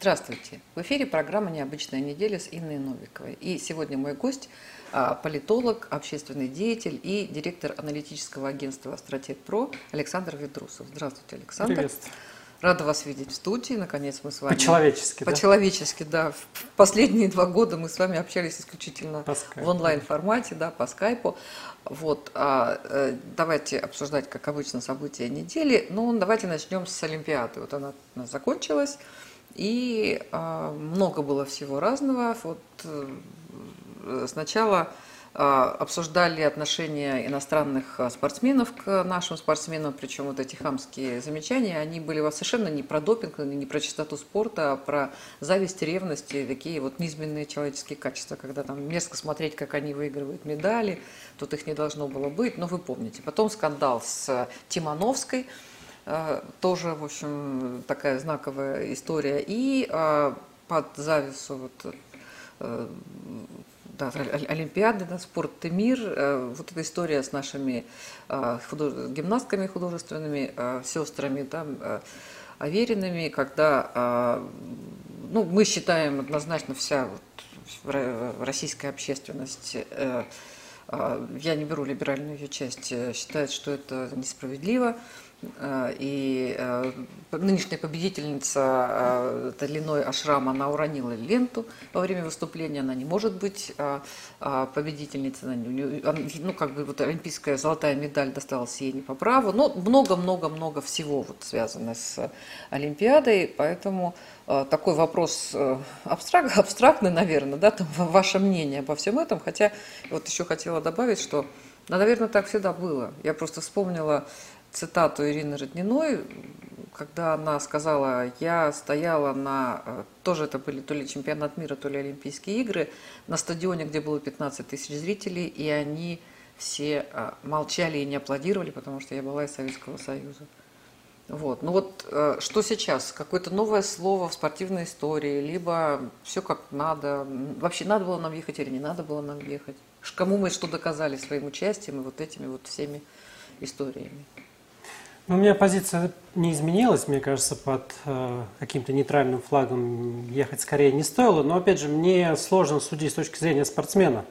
Здравствуйте. В эфире программа «Необычная неделя» с Инной Новиковой. И сегодня мой гость а, – политолог, общественный деятель и директор аналитического агентства «Стратег Про» Александр Ведрусов. Здравствуйте, Александр. Приветствую. Рада вас видеть в студии. Наконец мы с вами... По-человечески, да? По-человечески, да. В последние два года мы с вами общались исключительно в онлайн-формате, да, по скайпу. Вот, а, э, давайте обсуждать, как обычно, события недели. Ну, давайте начнем с Олимпиады. Вот она у нас закончилась, и а, много было всего разного. Вот э, сначала а, обсуждали отношения иностранных а, спортсменов к нашим спортсменам, причем вот эти хамские замечания, они были совершенно не про допинг, не про чистоту спорта, а про зависть, ревность и такие вот низменные человеческие качества, когда там мерзко смотреть, как они выигрывают медали, тут их не должно было быть, но вы помните. Потом скандал с Тимановской, а, тоже, в общем, такая знаковая история, и под завису вот э, да, Олимпиады, да, спорт и мир, э, вот эта история с нашими э, худож... гимнастками художественными, э, сестрами, да, Авериными, когда, ну, мы считаем однозначно вся вот российская общественность, я не беру либеральную ее часть, считает, что это несправедливо, Э, и э, нынешняя победительница э, Талиной Ашрам, она уронила ленту во время выступления, она не может быть победительницей, ну как бы вот олимпийская золотая медаль досталась ей не по праву, но много-много-много всего вот связано с Олимпиадой, поэтому такой вопрос абстрак, абстрактный, наверное, да, там ваше мнение обо всем этом, хотя вот еще хотела добавить, что, ну, наверное, так всегда было. Я просто вспомнила цитату Ирины Родниной, когда она сказала, я стояла на, э, тоже это были то ли чемпионат мира, то ли Олимпийские игры, на стадионе, где было 15 тысяч зрителей, и они все э, молчали и не аплодировали, потому что я была из Советского Союза. Вот. Ну вот э, что сейчас? Какое-то новое слово в спортивной истории, либо все как надо. Вообще надо было нам ехать или не надо было нам ехать? Кому мы что доказали своим участием и вот этими вот всеми историями? Ну, у меня позиция не изменилась, мне кажется, под э, каким-то нейтральным флагом ехать скорее не стоило. Но, опять же, мне сложно судить с точки зрения спортсмена,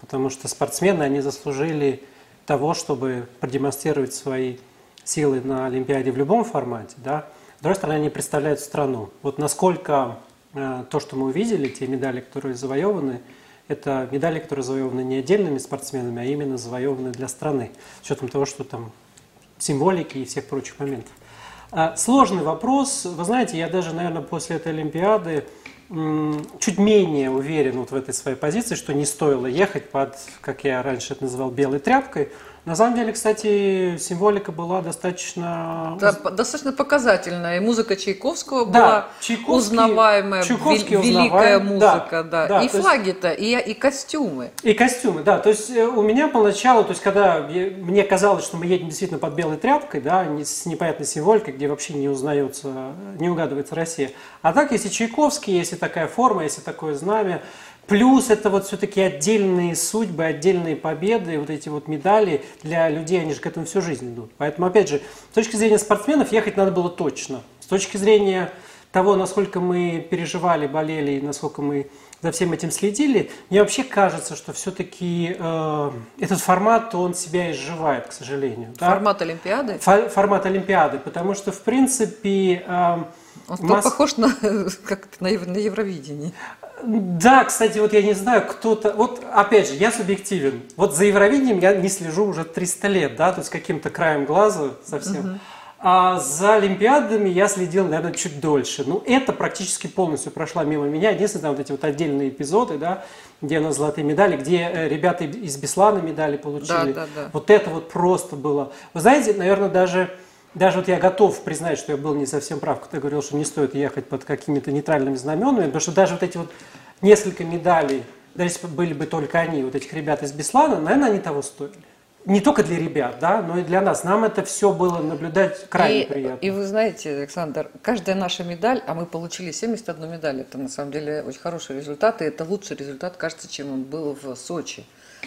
потому что спортсмены, они заслужили того, чтобы продемонстрировать свои силы на Олимпиаде в любом формате. Да? С другой стороны, они представляют страну. Вот насколько э, то, что мы увидели, те медали, которые завоеваны, это медали, которые завоеваны не отдельными спортсменами, а именно завоеваны для страны. С учетом того, что там символики и всех прочих моментов. А, сложный вопрос. Вы знаете, я даже, наверное, после этой Олимпиады чуть менее уверен вот в этой своей позиции, что не стоило ехать под, как я раньше это называл, белой тряпкой, на самом деле, кстати, символика была достаточно... Да, достаточно показательная. И музыка Чайковского да, была Чайковский, узнаваемая, Чайковский великая музыка. Да, да. да. И флаги-то, и, и костюмы. И костюмы, да. То есть э, у меня поначалу, то есть когда мне казалось, что мы едем действительно под белой тряпкой, да, с непонятной символикой, где вообще не узнается, не угадывается Россия. А так, если Чайковский, если такая форма, если такое знамя, Плюс это вот все-таки отдельные судьбы, отдельные победы, вот эти вот медали для людей, они же к этому всю жизнь идут. Поэтому, опять же, с точки зрения спортсменов ехать надо было точно. С точки зрения того, насколько мы переживали, болели и насколько мы за всем этим следили, мне вообще кажется, что все-таки э, этот формат, он себя изживает, к сожалению. Формат да? Олимпиады? Фо формат Олимпиады, потому что, в принципе... Э, он Мос... похож на, как на, на Евровидении. Да, кстати, вот я не знаю, кто-то... Вот опять же, я субъективен. Вот за Евровидением я не слежу уже 300 лет, да, то есть каким-то краем глаза совсем. Угу. А за Олимпиадами я следил, наверное, чуть дольше. Ну, это практически полностью прошла мимо меня. Единственное, там вот эти вот отдельные эпизоды, да, где на золотые медали, где э, ребята из Беслана медали получили. Да, да, да. Вот это вот просто было. Вы знаете, наверное, даже даже вот я готов признать, что я был не совсем прав, когда говорил, что не стоит ехать под какими-то нейтральными знаменами, потому что даже вот эти вот несколько медалей, даже если были бы только они, вот этих ребят из Беслана, наверное, они того стоили. Не только для ребят, да, но и для нас. Нам это все было наблюдать крайне и, приятно. И вы знаете, Александр, каждая наша медаль, а мы получили 71 медаль, это на самом деле очень хороший результат, и это лучший результат, кажется, чем он был в Сочи.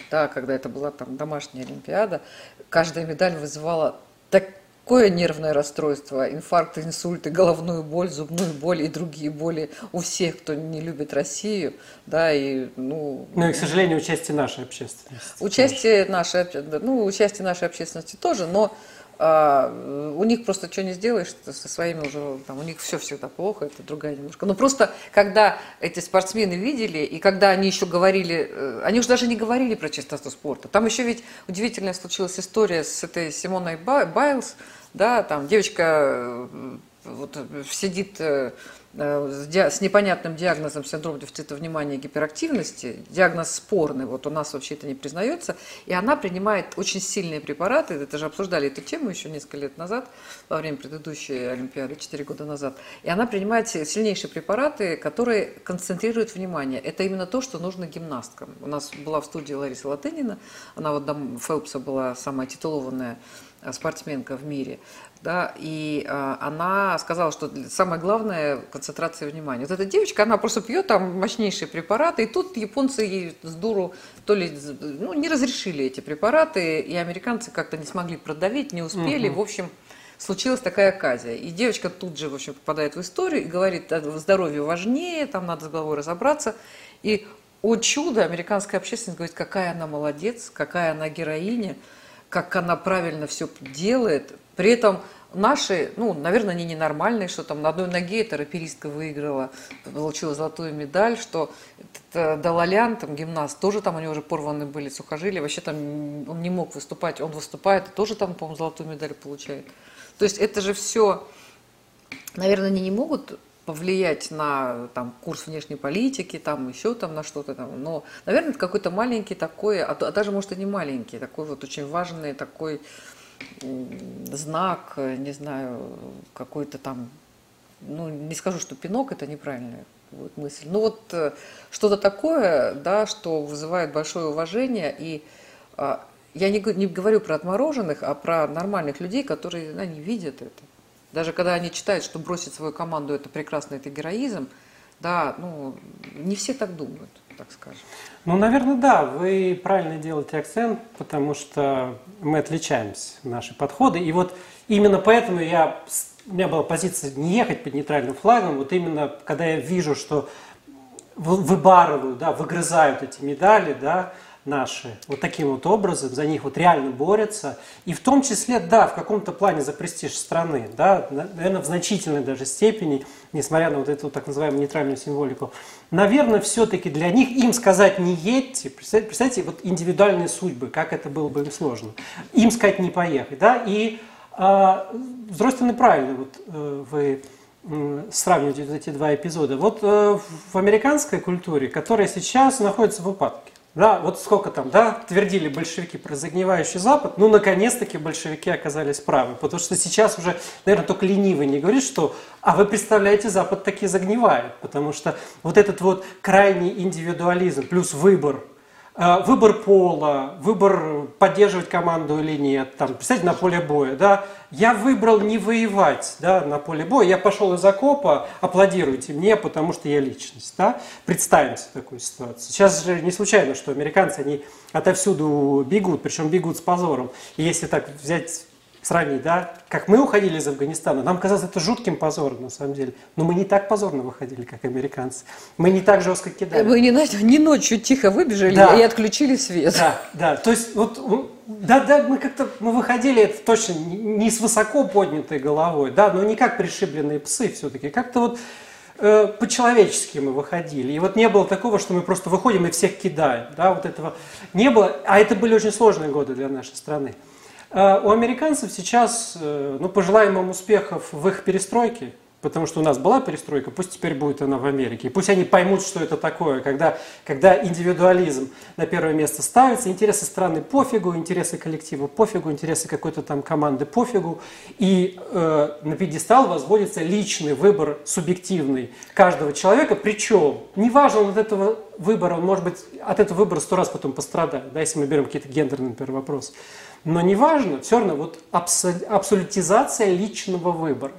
Да, когда это была там домашняя Олимпиада, каждая медаль вызывала так, какое нервное расстройство, инфаркт, инсульты, головную боль, зубную боль и другие боли у всех, кто не любит Россию, да, и, ну... Ну и, к сожалению, участие нашей общественности. Участие нашей, ну, участие нашей общественности тоже, но а, у них просто что не сделаешь со своими уже, там, у них все всегда плохо, это другая немножко. Но просто, когда эти спортсмены видели, и когда они еще говорили, э, они уже даже не говорили про чистоту спорта. Там еще ведь удивительная случилась история с этой Симоной Байлз, да, там девочка э, вот, сидит э, Э, с непонятным диагнозом синдром дефицита внимания и гиперактивности, диагноз спорный, вот у нас вообще это не признается, и она принимает очень сильные препараты, это же обсуждали эту тему еще несколько лет назад, во время предыдущей Олимпиады, 4 года назад, и она принимает сильнейшие препараты, которые концентрируют внимание. Это именно то, что нужно гимнасткам. У нас была в студии Лариса Латынина, она вот там Фелпса была самая титулованная спортсменка в мире да, и а, она сказала, что самое главное – концентрация внимания. Вот эта девочка, она просто пьет там мощнейшие препараты, и тут японцы ей с дуру то ли ну, не разрешили эти препараты, и американцы как-то не смогли продавить, не успели, угу. в общем, случилась такая оказия. И девочка тут же, в общем, попадает в историю и говорит, здоровье важнее, там надо с головой разобраться. И, о чудо, американская общественность говорит, какая она молодец, какая она героиня, как она правильно все делает, при этом наши, ну, наверное, они ненормальные, что там на одной ноге эта раперистка выиграла, получила золотую медаль, что Далалян, там гимнаст, тоже там у него уже порваны были сухожилия, вообще там он не мог выступать, он выступает, тоже там, по-моему, золотую медаль получает. То есть это же все, наверное, они не могут повлиять на там, курс внешней политики, там еще там на что-то там. Но, наверное, это какой-то маленький такой, а, а даже, может, и не маленький, такой вот очень важный такой знак, не знаю, какой-то там, ну, не скажу, что пинок, это неправильная будет мысль. Ну вот э, что-то такое, да, что вызывает большое уважение. И а, я не, не говорю про отмороженных, а про нормальных людей, которые они видят это. Даже когда они читают, что бросить свою команду это прекрасно, это героизм, да, ну, не все так думают так скажем. Ну, наверное, да, вы правильно делаете акцент, потому что мы отличаемся, наши подходы. И вот именно поэтому я, у меня была позиция не ехать под нейтральным флагом, вот именно когда я вижу, что выбарывают, да, выгрызают эти медали, да, наши вот таким вот образом, за них вот реально борются. И в том числе, да, в каком-то плане за престиж страны, да, наверное, в значительной даже степени, несмотря на вот эту так называемую нейтральную символику. Наверное, все-таки для них им сказать не едьте, представьте, представьте, вот индивидуальные судьбы, как это было бы им сложно. Им сказать не поехать, да, и а, с другой стороны, правильно, вот э, вы сравниваете вот эти два эпизода. Вот э, в американской культуре, которая сейчас находится в упадке, да, вот сколько там, да, твердили большевики про загнивающий Запад, ну, наконец-таки большевики оказались правы, потому что сейчас уже, наверное, только ленивый не говорит, что, а вы представляете, Запад таки загнивает, потому что вот этот вот крайний индивидуализм плюс выбор выбор пола, выбор поддерживать команду или нет, там, представьте, на поле боя, да, я выбрал не воевать, да, на поле боя, я пошел из окопа, аплодируйте мне, потому что я личность, да, представим себе такую ситуацию. Сейчас же не случайно, что американцы, они отовсюду бегут, причем бегут с позором, и если так взять сравнить, да, как мы уходили из Афганистана, нам казалось это жутким позором на самом деле, но мы не так позорно выходили, как американцы, мы не так жестко кидали. Мы не, не ночью тихо выбежали да. и отключили свет. Да, да, то есть вот, да, да, мы как-то, мы выходили это точно не с высоко поднятой головой, да, но не как пришибленные псы все-таки, как-то вот э, по-человечески мы выходили. И вот не было такого, что мы просто выходим и всех кидаем. Да, вот этого не было. А это были очень сложные годы для нашей страны. А у американцев сейчас, э, ну, пожелаем им успехов в их перестройке, потому что у нас была перестройка, пусть теперь будет она в Америке. Пусть они поймут, что это такое, когда, когда индивидуализм на первое место ставится, интересы страны пофигу, интересы коллектива пофигу, интересы какой-то там команды пофигу, и э, на пьедестал возводится личный выбор субъективный каждого человека, причем неважно от этого выбора, он может быть от этого выбора сто раз потом пострадает, да, если мы берем какие-то гендерные, например, вопросы. Но неважно, все равно вот абсолютизация личного выбора.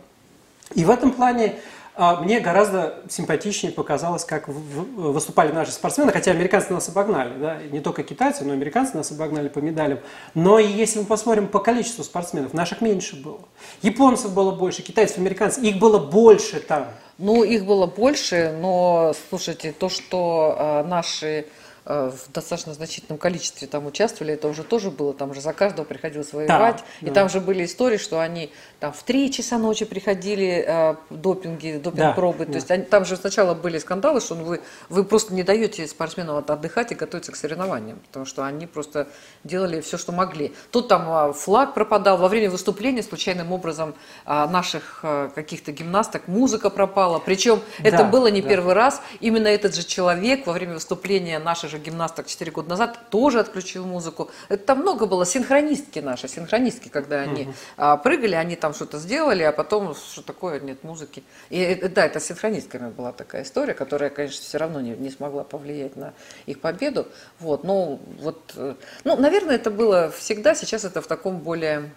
И в этом плане а мне гораздо симпатичнее показалось, как выступали наши спортсмены, хотя американцы нас обогнали, да, не только китайцы, но американцы нас обогнали по медалям. Но если мы посмотрим по количеству спортсменов, наших меньше было. Японцев было больше, китайцев, американцев, их было больше там. Ну, их было больше, но, слушайте, то, что э, наши в достаточно значительном количестве там участвовали, это уже тоже было, там же за каждого приходилось воевать. Да, и да. там же были истории, что они там в 3 часа ночи приходили э, допинги, допинг-пробы. Да, То да. есть они, там же сначала были скандалы, что ну, вы, вы просто не даете спортсменам отдыхать и готовиться к соревнованиям, потому что они просто делали все, что могли. Тут там а, флаг пропадал, во время выступления случайным образом а, наших а, каких-то гимнасток музыка пропала. Причем да, это было не да. первый раз. Именно этот же человек во время выступления наших же же гимнасток 4 года назад тоже отключил музыку. Это там много было, синхронистки наши, синхронистки, когда они угу. а, прыгали, они там что-то сделали, а потом, что такое, нет музыки. И э, да, это с синхронистками была такая история, которая, конечно, все равно не, не смогла повлиять на их победу. Вот, ну, вот, э, ну, наверное, это было всегда, сейчас это в таком более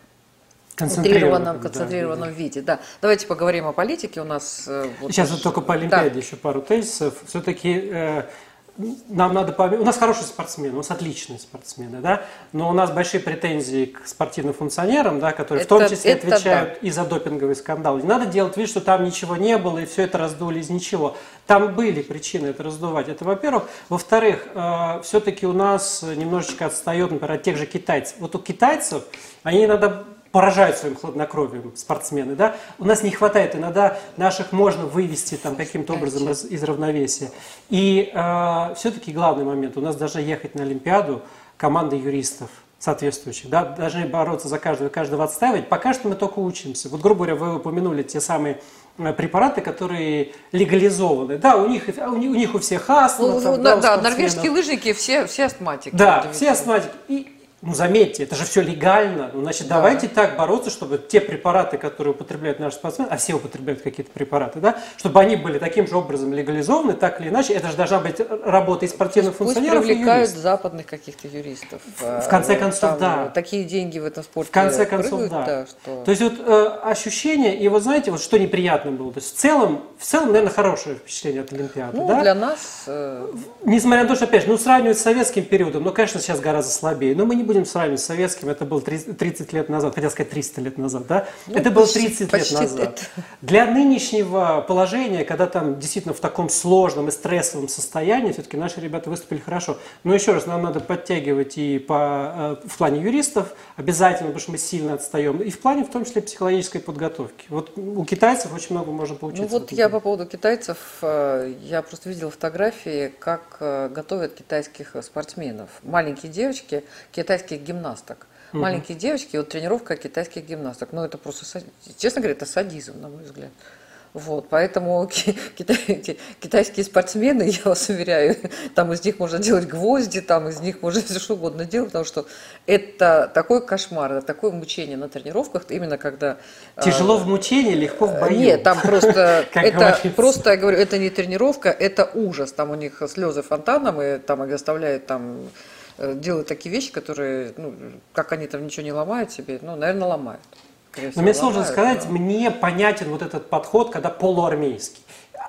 концентрированном, концентрированном да, виде. Да. Давайте поговорим о политике. У нас э, вот сейчас вот только по Олимпиаде да. еще пару тезисов. Все-таки э, нам надо У нас хорошие спортсмены, у нас отличные спортсмены, да, но у нас большие претензии к спортивным функционерам, да, которые это, в том числе отвечают да. и за допинговый скандал. Не надо делать вид, что там ничего не было и все это раздули из ничего. Там были причины это раздувать. Это во-первых. Во-вторых, э, все-таки у нас немножечко отстает, например, от тех же китайцев. Вот у китайцев они иногда поражают своим хладнокровием спортсмены. Да? У нас не хватает, иногда наших можно вывести там, каким-то образом из, из равновесия. И э, все-таки главный момент, у нас должна ехать на Олимпиаду команда юристов соответствующих, да, должны бороться за каждого, каждого отстаивать. Пока что мы только учимся. Вот, грубо говоря, вы упомянули те самые э, препараты, которые легализованы. Да, у них у них у всех астма. Ну, там, да, да, норвежские лыжники все, все астматики. Да, все астматики. И, ну, заметьте, это же все легально. Ну, значит, да. давайте так бороться, чтобы те препараты, которые употребляют наши спортсмены, а все употребляют какие-то препараты, да, чтобы они были таким же образом легализованы, так или иначе. Это же должна быть работа и спортивных Пусть функционеров, привлекают и западных каких-то юристов. В, в конце концов, там, да. Такие деньги в этом спорте В конце концов, прыгают, да. да что... То есть вот э, ощущение, и вот знаете, вот что неприятно было, то есть в целом, в целом, наверное, хорошее впечатление от Олимпиады, ну, да? для нас... Э... Несмотря на то, что, опять же, ну, сравнивать с советским периодом, ну, конечно, сейчас гораздо слабее, но мы не будем сравнивать с советским, это было 30 лет назад, хотел сказать 300 лет назад, да? Ну, это было 30 почти, лет назад. Это... Для нынешнего положения, когда там действительно в таком сложном и стрессовом состоянии, все-таки наши ребята выступили хорошо. Но еще раз, нам надо подтягивать и по, э, в плане юристов обязательно, потому что мы сильно отстаем, и в плане в том числе психологической подготовки. Вот у китайцев очень много можно получить. Ну вот я по поводу китайцев, э, я просто видела фотографии, как э, готовят китайских спортсменов. Маленькие девочки, китайских гимнасток. Угу. Маленькие девочки, вот тренировка китайских гимнасток. Ну, это просто, честно говоря, это садизм, на мой взгляд. Вот, поэтому китай, китайские спортсмены, я вас уверяю, там из них можно делать гвозди, там из них можно все что угодно делать, потому что это такой кошмар, это такое мучение на тренировках, именно когда... А, Тяжело в мучении, легко в бою. Нет, там просто, это просто, я говорю, это не тренировка, это ужас. Там у них слезы фонтаном, и там их оставляют там Э, делают такие вещи, которые, ну, как они там ничего не ломают себе, ну, наверное, ломают. Но мне сложно сказать, но... мне понятен вот этот подход, когда полуармейский.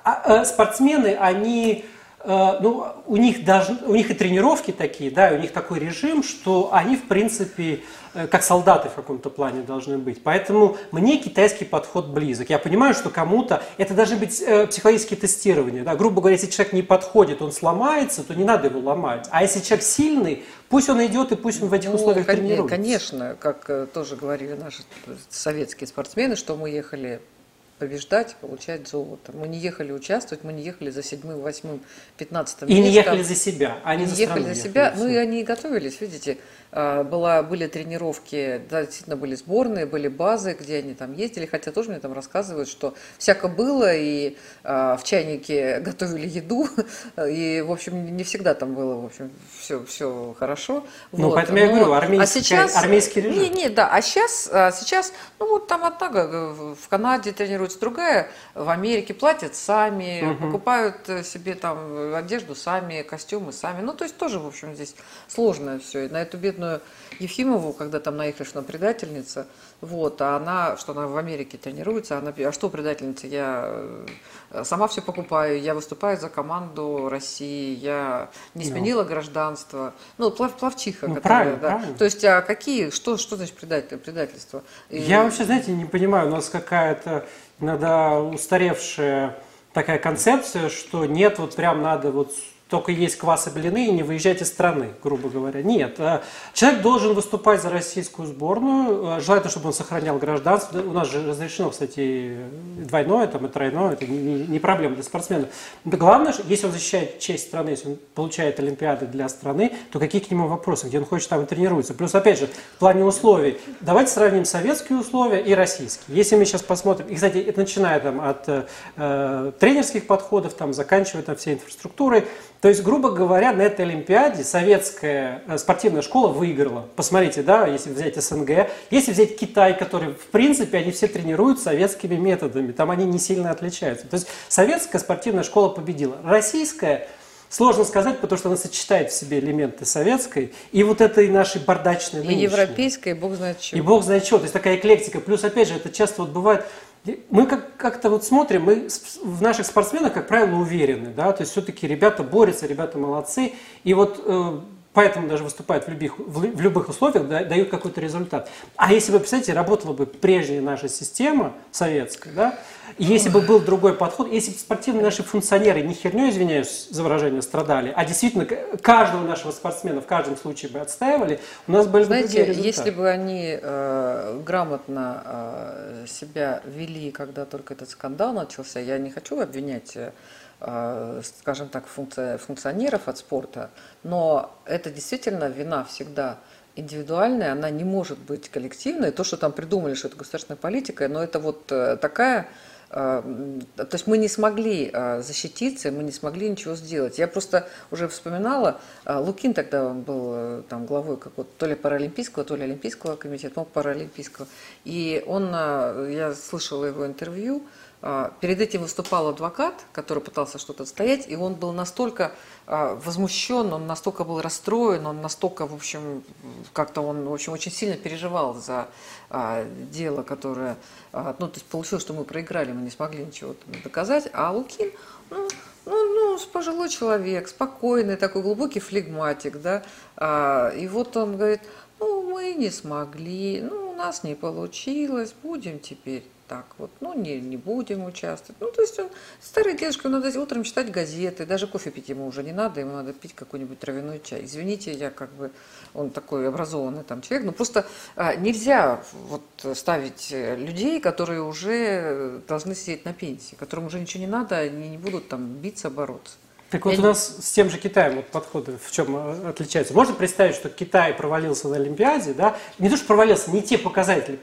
А, а, спортсмены, они, ну, у них даже, у них и тренировки такие, да, у них такой режим, что они, в принципе, Э, как солдаты в каком-то плане должны быть. Поэтому мне китайский подход близок. Я понимаю, что кому-то это должны быть э, психологические тестирования. Да? Грубо говоря, если человек не подходит, он сломается, то не надо его ломать. А если человек сильный, пусть он идет и пусть он в этих ну, условиях кон- тренируется. Конечно, как э, тоже говорили наши советские спортсмены, что мы ехали побеждать, получать золото. Мы не ехали участвовать, мы не ехали за седьмым, восьмым, пятнадцатым И местом. не ехали за себя, они не за ехали за себя. Ехали. Ну и они готовились, видите. А, была, были тренировки, да, действительно были сборные, были базы, где они там ездили, хотя тоже мне там рассказывают, что всяко было, и а, в чайнике готовили еду, и, в общем, не всегда там было, в общем, все, все хорошо. Ну, вот. поэтому Но, я говорю, армейский, а сейчас, армейский режим. Не, не, да, а сейчас, а сейчас, ну, вот там одна в Канаде тренируется другая. В Америке платят сами, угу. покупают э, себе там одежду сами, костюмы сами. Ну, то есть тоже, в общем, здесь сложно все. И на эту бедную Ефимову, когда там наехали, что она предательница, вот, а она, что она в Америке тренируется, она, а что предательница, я э, сама все покупаю, я выступаю за команду России, я не ну. сменила ну. гражданство, ну, плав, плавчиха, ну, которая, правильно, да. правильно. То есть, а какие, что, что значит предатель, предательство? Я вообще, знаете, не понимаю, у нас какая-то иногда устаревшая такая концепция, что нет, вот прям надо вот только есть квас и блины и не выезжать из страны, грубо говоря. Нет. Э, человек должен выступать за российскую сборную, э, желательно, чтобы он сохранял гражданство. У нас же разрешено, кстати, двойное там, и тройное, это не, проблема для спортсменов. Но главное, если он защищает честь страны, если он получает олимпиады для страны, то какие к нему вопросы, где он хочет, там и тренируется. Плюс, опять же, в плане условий, давайте сравним советские условия и российские. Если мы сейчас посмотрим, и, кстати, это начиная там, от э, тренерских подходов, там, заканчивая там, всей инфраструктурой, то есть, грубо говоря, на этой Олимпиаде советская э, спортивная школа выиграла. Посмотрите, да, если взять СНГ, если взять Китай, который, в принципе, они все тренируют советскими методами, там они не сильно отличаются. То есть, советская спортивная школа победила. Российская Сложно сказать, потому что она сочетает в себе элементы советской и вот этой нашей бардачной И европейской, и бог знает чего. И бог знает чего. То есть такая эклектика. Плюс, опять же, это часто вот бывает, мы как- как-то вот смотрим, мы в наших спортсменах, как правило, уверены, да, то есть все-таки ребята борются, ребята молодцы, и вот э, поэтому даже выступают в любых, в любых условиях, да, дают какой-то результат. А если бы, представляете, работала бы прежняя наша система советская, да, если бы был другой подход, если бы спортивные наши функционеры не херню, извиняюсь за выражение, страдали, а действительно каждого нашего спортсмена в каждом случае бы отстаивали, у нас были бы Знаете, если бы они э, грамотно э, себя вели, когда только этот скандал начался, я не хочу обвинять э, скажем так, функционеров от спорта, но это действительно вина всегда индивидуальная, она не может быть коллективной. То, что там придумали, что это государственная политика, но это вот э, такая а, то есть мы не смогли защититься, мы не смогли ничего сделать. Я просто уже вспоминала, Лукин тогда он был э, там главой какого-то то ли паралимпийского, то ли олимпийского комитета, ну, паралимпийского. И он, я слышала его интервью, перед этим выступал адвокат, который пытался что-то отстоять, и он был настолько возмущен, он настолько был расстроен, он настолько, в общем, как-то он, в общем, очень сильно переживал за дело, которое а, ну, то есть получилось, что мы проиграли, мы не смогли ничего доказать, а Лукин, ну, ну, ну, пожилой человек, спокойный, такой глубокий флегматик, да, а, и вот он говорит, ну, мы не смогли, ну, у нас не получилось, будем теперь так вот, ну, не, не будем участвовать. Ну, то есть он старый дедушка, надо утром читать газеты, даже кофе пить ему уже не надо, ему надо пить какой-нибудь травяной чай. Извините, я как бы, он такой образованный там человек, но просто а, нельзя вот ставить людей, которые уже должны сидеть на пенсии, которым уже ничего не надо, они не будут там биться, бороться. Так вот, я у нас с тем же Китаем вот подходы в чем э, отличаются. Можно представить, что Китай провалился на Олимпиаде, да? Не то, что провалился, не те показатели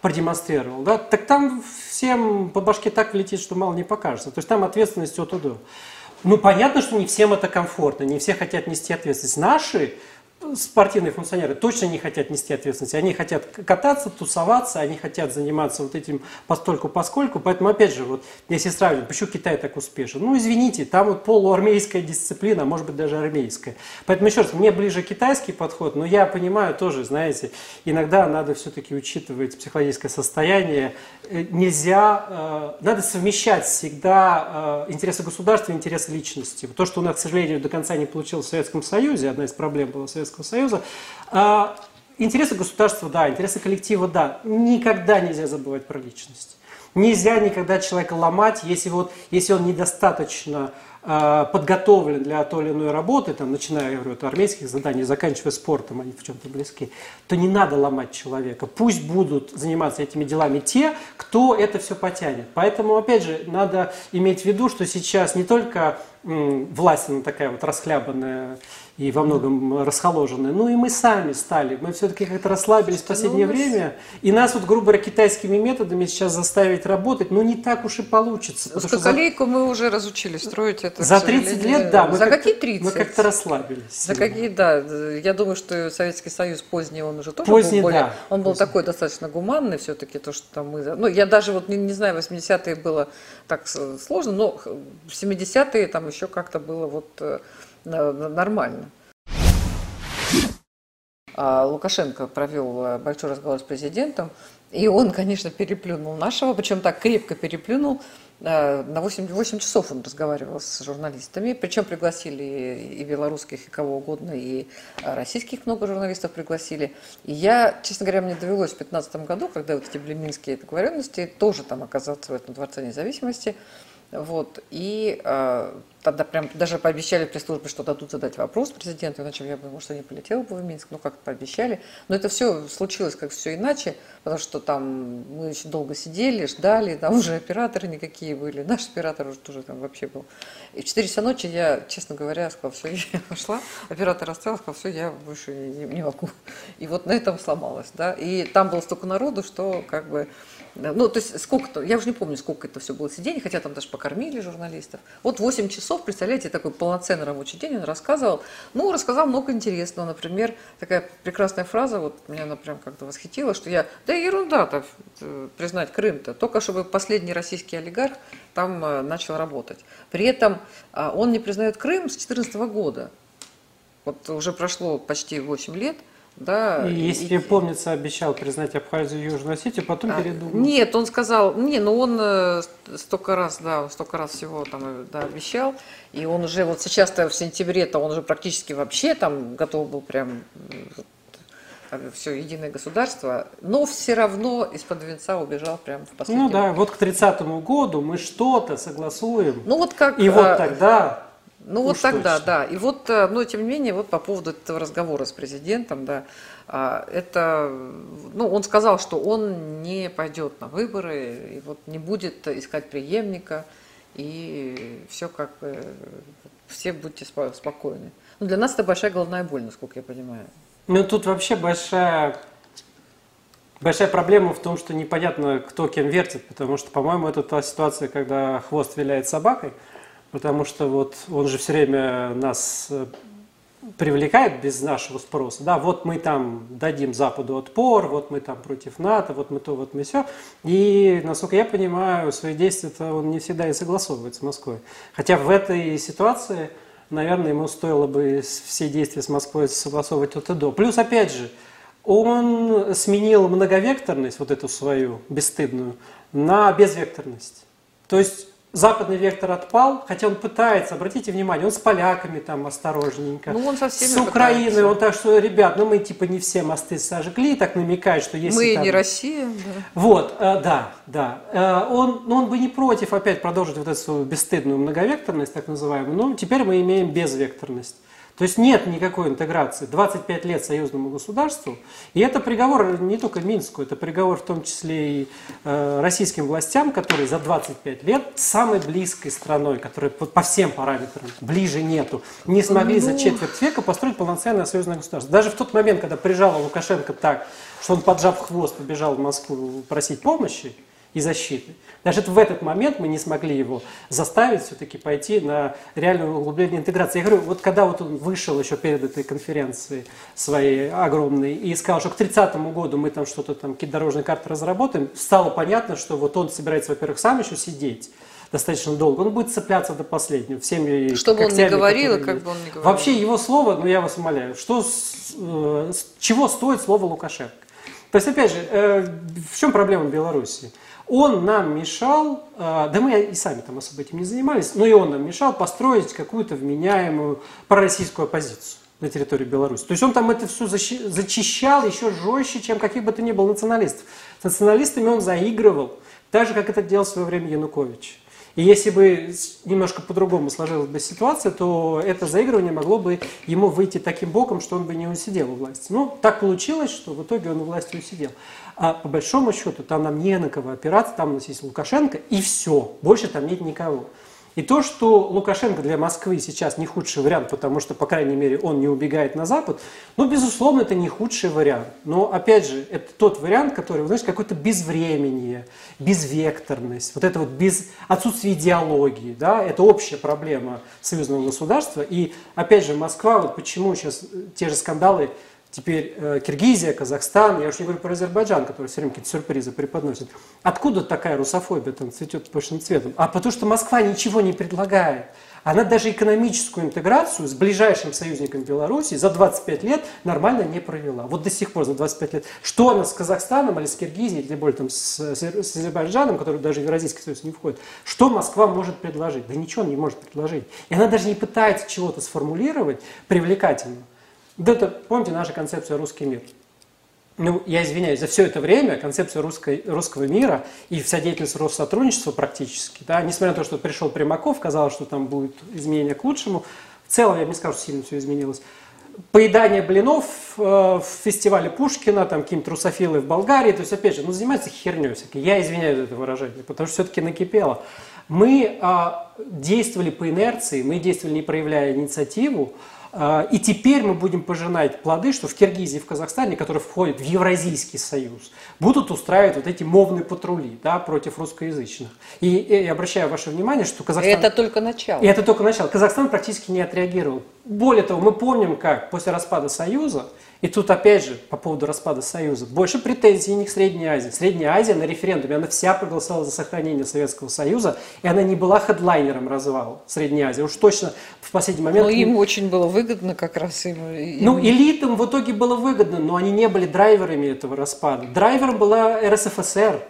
продемонстрировал, да? Так там всем по башке так влетит, что мало не покажется. То есть там ответственность от и. Ну, понятно, что не всем это комфортно, не все хотят нести ответственность. Наши спортивные функционеры точно не хотят нести ответственность. Они хотят кататься, тусоваться, они хотят заниматься вот этим постольку поскольку. Поэтому, опять же, вот если сравнивать, почему Китай так успешен? Ну, извините, там вот полуармейская дисциплина, может быть, даже армейская. Поэтому, еще раз, мне ближе китайский подход, но я понимаю тоже, знаете, иногда надо все-таки учитывать психологическое состояние. Э, нельзя, э, надо совмещать всегда э, интересы государства и интересы личности. То, что у нас, к сожалению, до конца не получилось в Советском Союзе, одна из проблем была в Советском Советского Союза. А, интересы государства, да, интересы коллектива, да. Никогда нельзя забывать про личность. Нельзя никогда человека ломать, если, вот, если он недостаточно э, подготовлен для той или иной работы, там, начиная я говорю, от армейских заданий, заканчивая спортом, они в чем-то близки, то не надо ломать человека. Пусть будут заниматься этими делами те, кто это все потянет. Поэтому, опять же, надо иметь в виду, что сейчас не только власть она такая вот расхлябанная и во многом расхоложенная. Ну и мы сами стали. Мы все-таки как-то расслабились в последнее ну, время. И нас вот, грубо говоря, китайскими методами сейчас заставить работать, ну не так уж и получится. Скалейку за... мы уже разучились строить это. За 30 лет, да. Мы за какие 30? Мы как-то расслабились. За какие, да. Я думаю, что Советский Союз поздний, он уже тоже поздний, был более... Да, он был поздний. такой достаточно гуманный все-таки, то, что там мы... Ну, я даже вот не, не знаю, 80-е было так сложно, но в 70-е там еще как-то было вот э, нормально. А Лукашенко провел э, большой разговор с президентом, и он, конечно, переплюнул нашего, причем так крепко переплюнул. Э, на 8, 8 часов он разговаривал с журналистами, причем пригласили и белорусских, и кого угодно, и российских много журналистов пригласили. И я, честно говоря, мне довелось в 2015 году, когда вот эти были минские договоренности, тоже там оказаться в этом Дворце независимости. Вот. И э, тогда прям даже пообещали пресс-службе, что дадут задать вопрос президенту, иначе я бы, может, не полетела бы в Минск, ну как-то пообещали. Но это все случилось как все иначе, потому что там мы еще долго сидели, ждали, там уже операторы никакие были, наш оператор уже тоже там вообще был. И в 4 часа ночи я, честно говоря, сказала, все, я пошла, оператор оставил, сказал, все, я больше не, не могу. И вот на этом сломалась, да. И там было столько народу, что как бы ну, то есть сколько-то, я уже не помню, сколько это все было сидений, хотя там даже покормили журналистов. Вот 8 часов, представляете, такой полноценный рабочий день он рассказывал. Ну, рассказал много интересного. Например, такая прекрасная фраза, вот меня она прям как-то восхитила, что я, да ерунда-то э, признать Крым-то, только чтобы последний российский олигарх там э, начал работать. При этом а, он не признает Крым с 2014 года. Вот уже прошло почти 8 лет – да, если и... помнится, обещал признать Абхазию и Южную Осетию, потом а, передумал. Нет, он сказал, не, ну он э, столько раз, да, столько раз всего там э, да, обещал, и он уже вот сейчас-то в сентябре-то он уже практически вообще там готов был прям э, все единое государство, но все равно из-под венца убежал прям в последний Ну да, вот к 30-му году мы что-то согласуем. Ну вот как... И вот тогда ну вот тогда, точно. да. И вот, э, но тем не менее, вот по поводу этого разговора с президентом, да, а, это, ну, он сказал, что он не пойдет на выборы, и вот не будет искать преемника, и все как бы, все будьте спокойны. Ну, для нас это большая головная боль, насколько я понимаю. Ну, тут вообще большая Большая проблема в том, что непонятно, кто кем вертит, потому что, по-моему, это та ситуация, когда хвост виляет собакой – потому что вот он же все время нас э, привлекает без нашего спроса. Да, вот мы там дадим Западу отпор, вот мы там против НАТО, вот мы то, вот мы все. И, насколько я понимаю, свои действия-то он не всегда и согласовывает с Москвой. Хотя в этой ситуации, наверное, ему стоило бы все действия с Москвой согласовывать от и до. Плюс, опять же, он сменил многовекторность, вот эту свою бесстыдную, на безвекторность. То есть западный вектор отпал, хотя он пытается, обратите внимание, он с поляками там осторожненько, ну, он со с Украиной, пытается. он так что, ребят, ну мы типа не все мосты сожгли, так намекает, что если Мы там... не Россия, да. Вот, э, да, да. Э, он, ну, он бы не против опять продолжить вот эту свою бесстыдную многовекторность, так называемую, но теперь мы имеем безвекторность. То есть нет никакой интеграции. 25 лет союзному государству. И это приговор не только Минску, это приговор в том числе и э, российским властям, которые за 25 лет самой близкой страной, которая по, по всем параметрам ближе нету, не смогли за ну. четверть века построить полноценное союзное государство. Даже в тот момент, когда прижал Лукашенко так, что он поджав хвост побежал в Москву просить помощи, и защиты. Даже в этот момент мы не смогли его заставить все-таки пойти на реальное углубление интеграции. Я говорю, вот когда вот он вышел еще перед этой конференцией своей огромной и сказал, что к 30 году мы там что-то там, какие-то дорожные карты разработаем, стало понятно, что вот он собирается, во-первых, сам еще сидеть, достаточно долго. Он будет цепляться до последнего. Всеми что бы он ни говорил, как бы он ни говорил. Вообще его слово, ну я вас умоляю, что, э, чего стоит слово Лукашенко? То есть, опять же, э, в чем проблема Беларуси? Он нам мешал, а, да мы и сами там особо этим не занимались, но и он нам мешал построить какую-то вменяемую пророссийскую оппозицию на территории Беларуси. То есть он там это все зачищал еще жестче, чем каких бы то ни было националистов. С националистами он заигрывал, так же, как это делал в свое время Янукович. И если бы немножко по-другому сложилась бы ситуация, то это заигрывание могло бы ему выйти таким боком, что он бы не усидел у власти. Ну, так получилось, что в итоге он у власти усидел. А по большому счету там нам не на кого опираться, там у нас есть Лукашенко и все, больше там нет никого. И то, что Лукашенко для Москвы сейчас не худший вариант, потому что, по крайней мере, он не убегает на Запад, ну, безусловно, это не худший вариант. Но, опять же, это тот вариант, который, знаешь, какое-то безвременье, безвекторность, вот это вот без отсутствие идеологии, да, это общая проблема союзного государства. И, опять же, Москва, вот почему сейчас те же скандалы Теперь э, Киргизия, Казахстан, я уж не говорю про Азербайджан, который все время какие-то сюрпризы преподносит. Откуда такая русофобия там цветет пышным цветом? А потому что Москва ничего не предлагает. Она даже экономическую интеграцию с ближайшим союзником Беларуси за 25 лет нормально не провела. Вот до сих пор за 25 лет. Что она с Казахстаном или с Киргизией, или более там с, с Азербайджаном, который даже в Евразийский союз не входит, что Москва может предложить? Да ничего не может предложить. И она даже не пытается чего-то сформулировать привлекательно. Вот это, помните, наша концепция «русский мир». Ну, я извиняюсь, за все это время концепция русской, русского мира и вся деятельность Россотрудничества практически, да, несмотря на то, что пришел Примаков, казалось, что там будет изменение к лучшему, в целом, я бы не скажу, что сильно все изменилось. Поедание блинов э, в фестивале Пушкина, там какие-то русофилы в Болгарии, то есть, опять же, ну, занимается херней всякой. Я извиняюсь за это выражение, потому что все-таки накипело. Мы э, действовали по инерции, мы действовали не проявляя инициативу, а, и теперь мы будем пожинать плоды, что в Киргизии и в Казахстане, которые входят в Евразийский союз, будут устраивать вот эти мовные патрули да, против русскоязычных. И, и обращаю ваше внимание, что Казахстан... Это только начало. И это только начало. Казахстан практически не отреагировал. Более того, мы помним, как после распада Союза и тут опять же, по поводу распада Союза, больше претензий не к Средней Азии. Средняя Азия на референдуме, она вся проголосовала за сохранение Советского Союза, и она не была хедлайнером развала Средней Азии. Уж точно в последний момент... Но им очень было выгодно как раз. Им, им... Ну, элитам в итоге было выгодно, но они не были драйверами этого распада. Драйвером была РСФСР.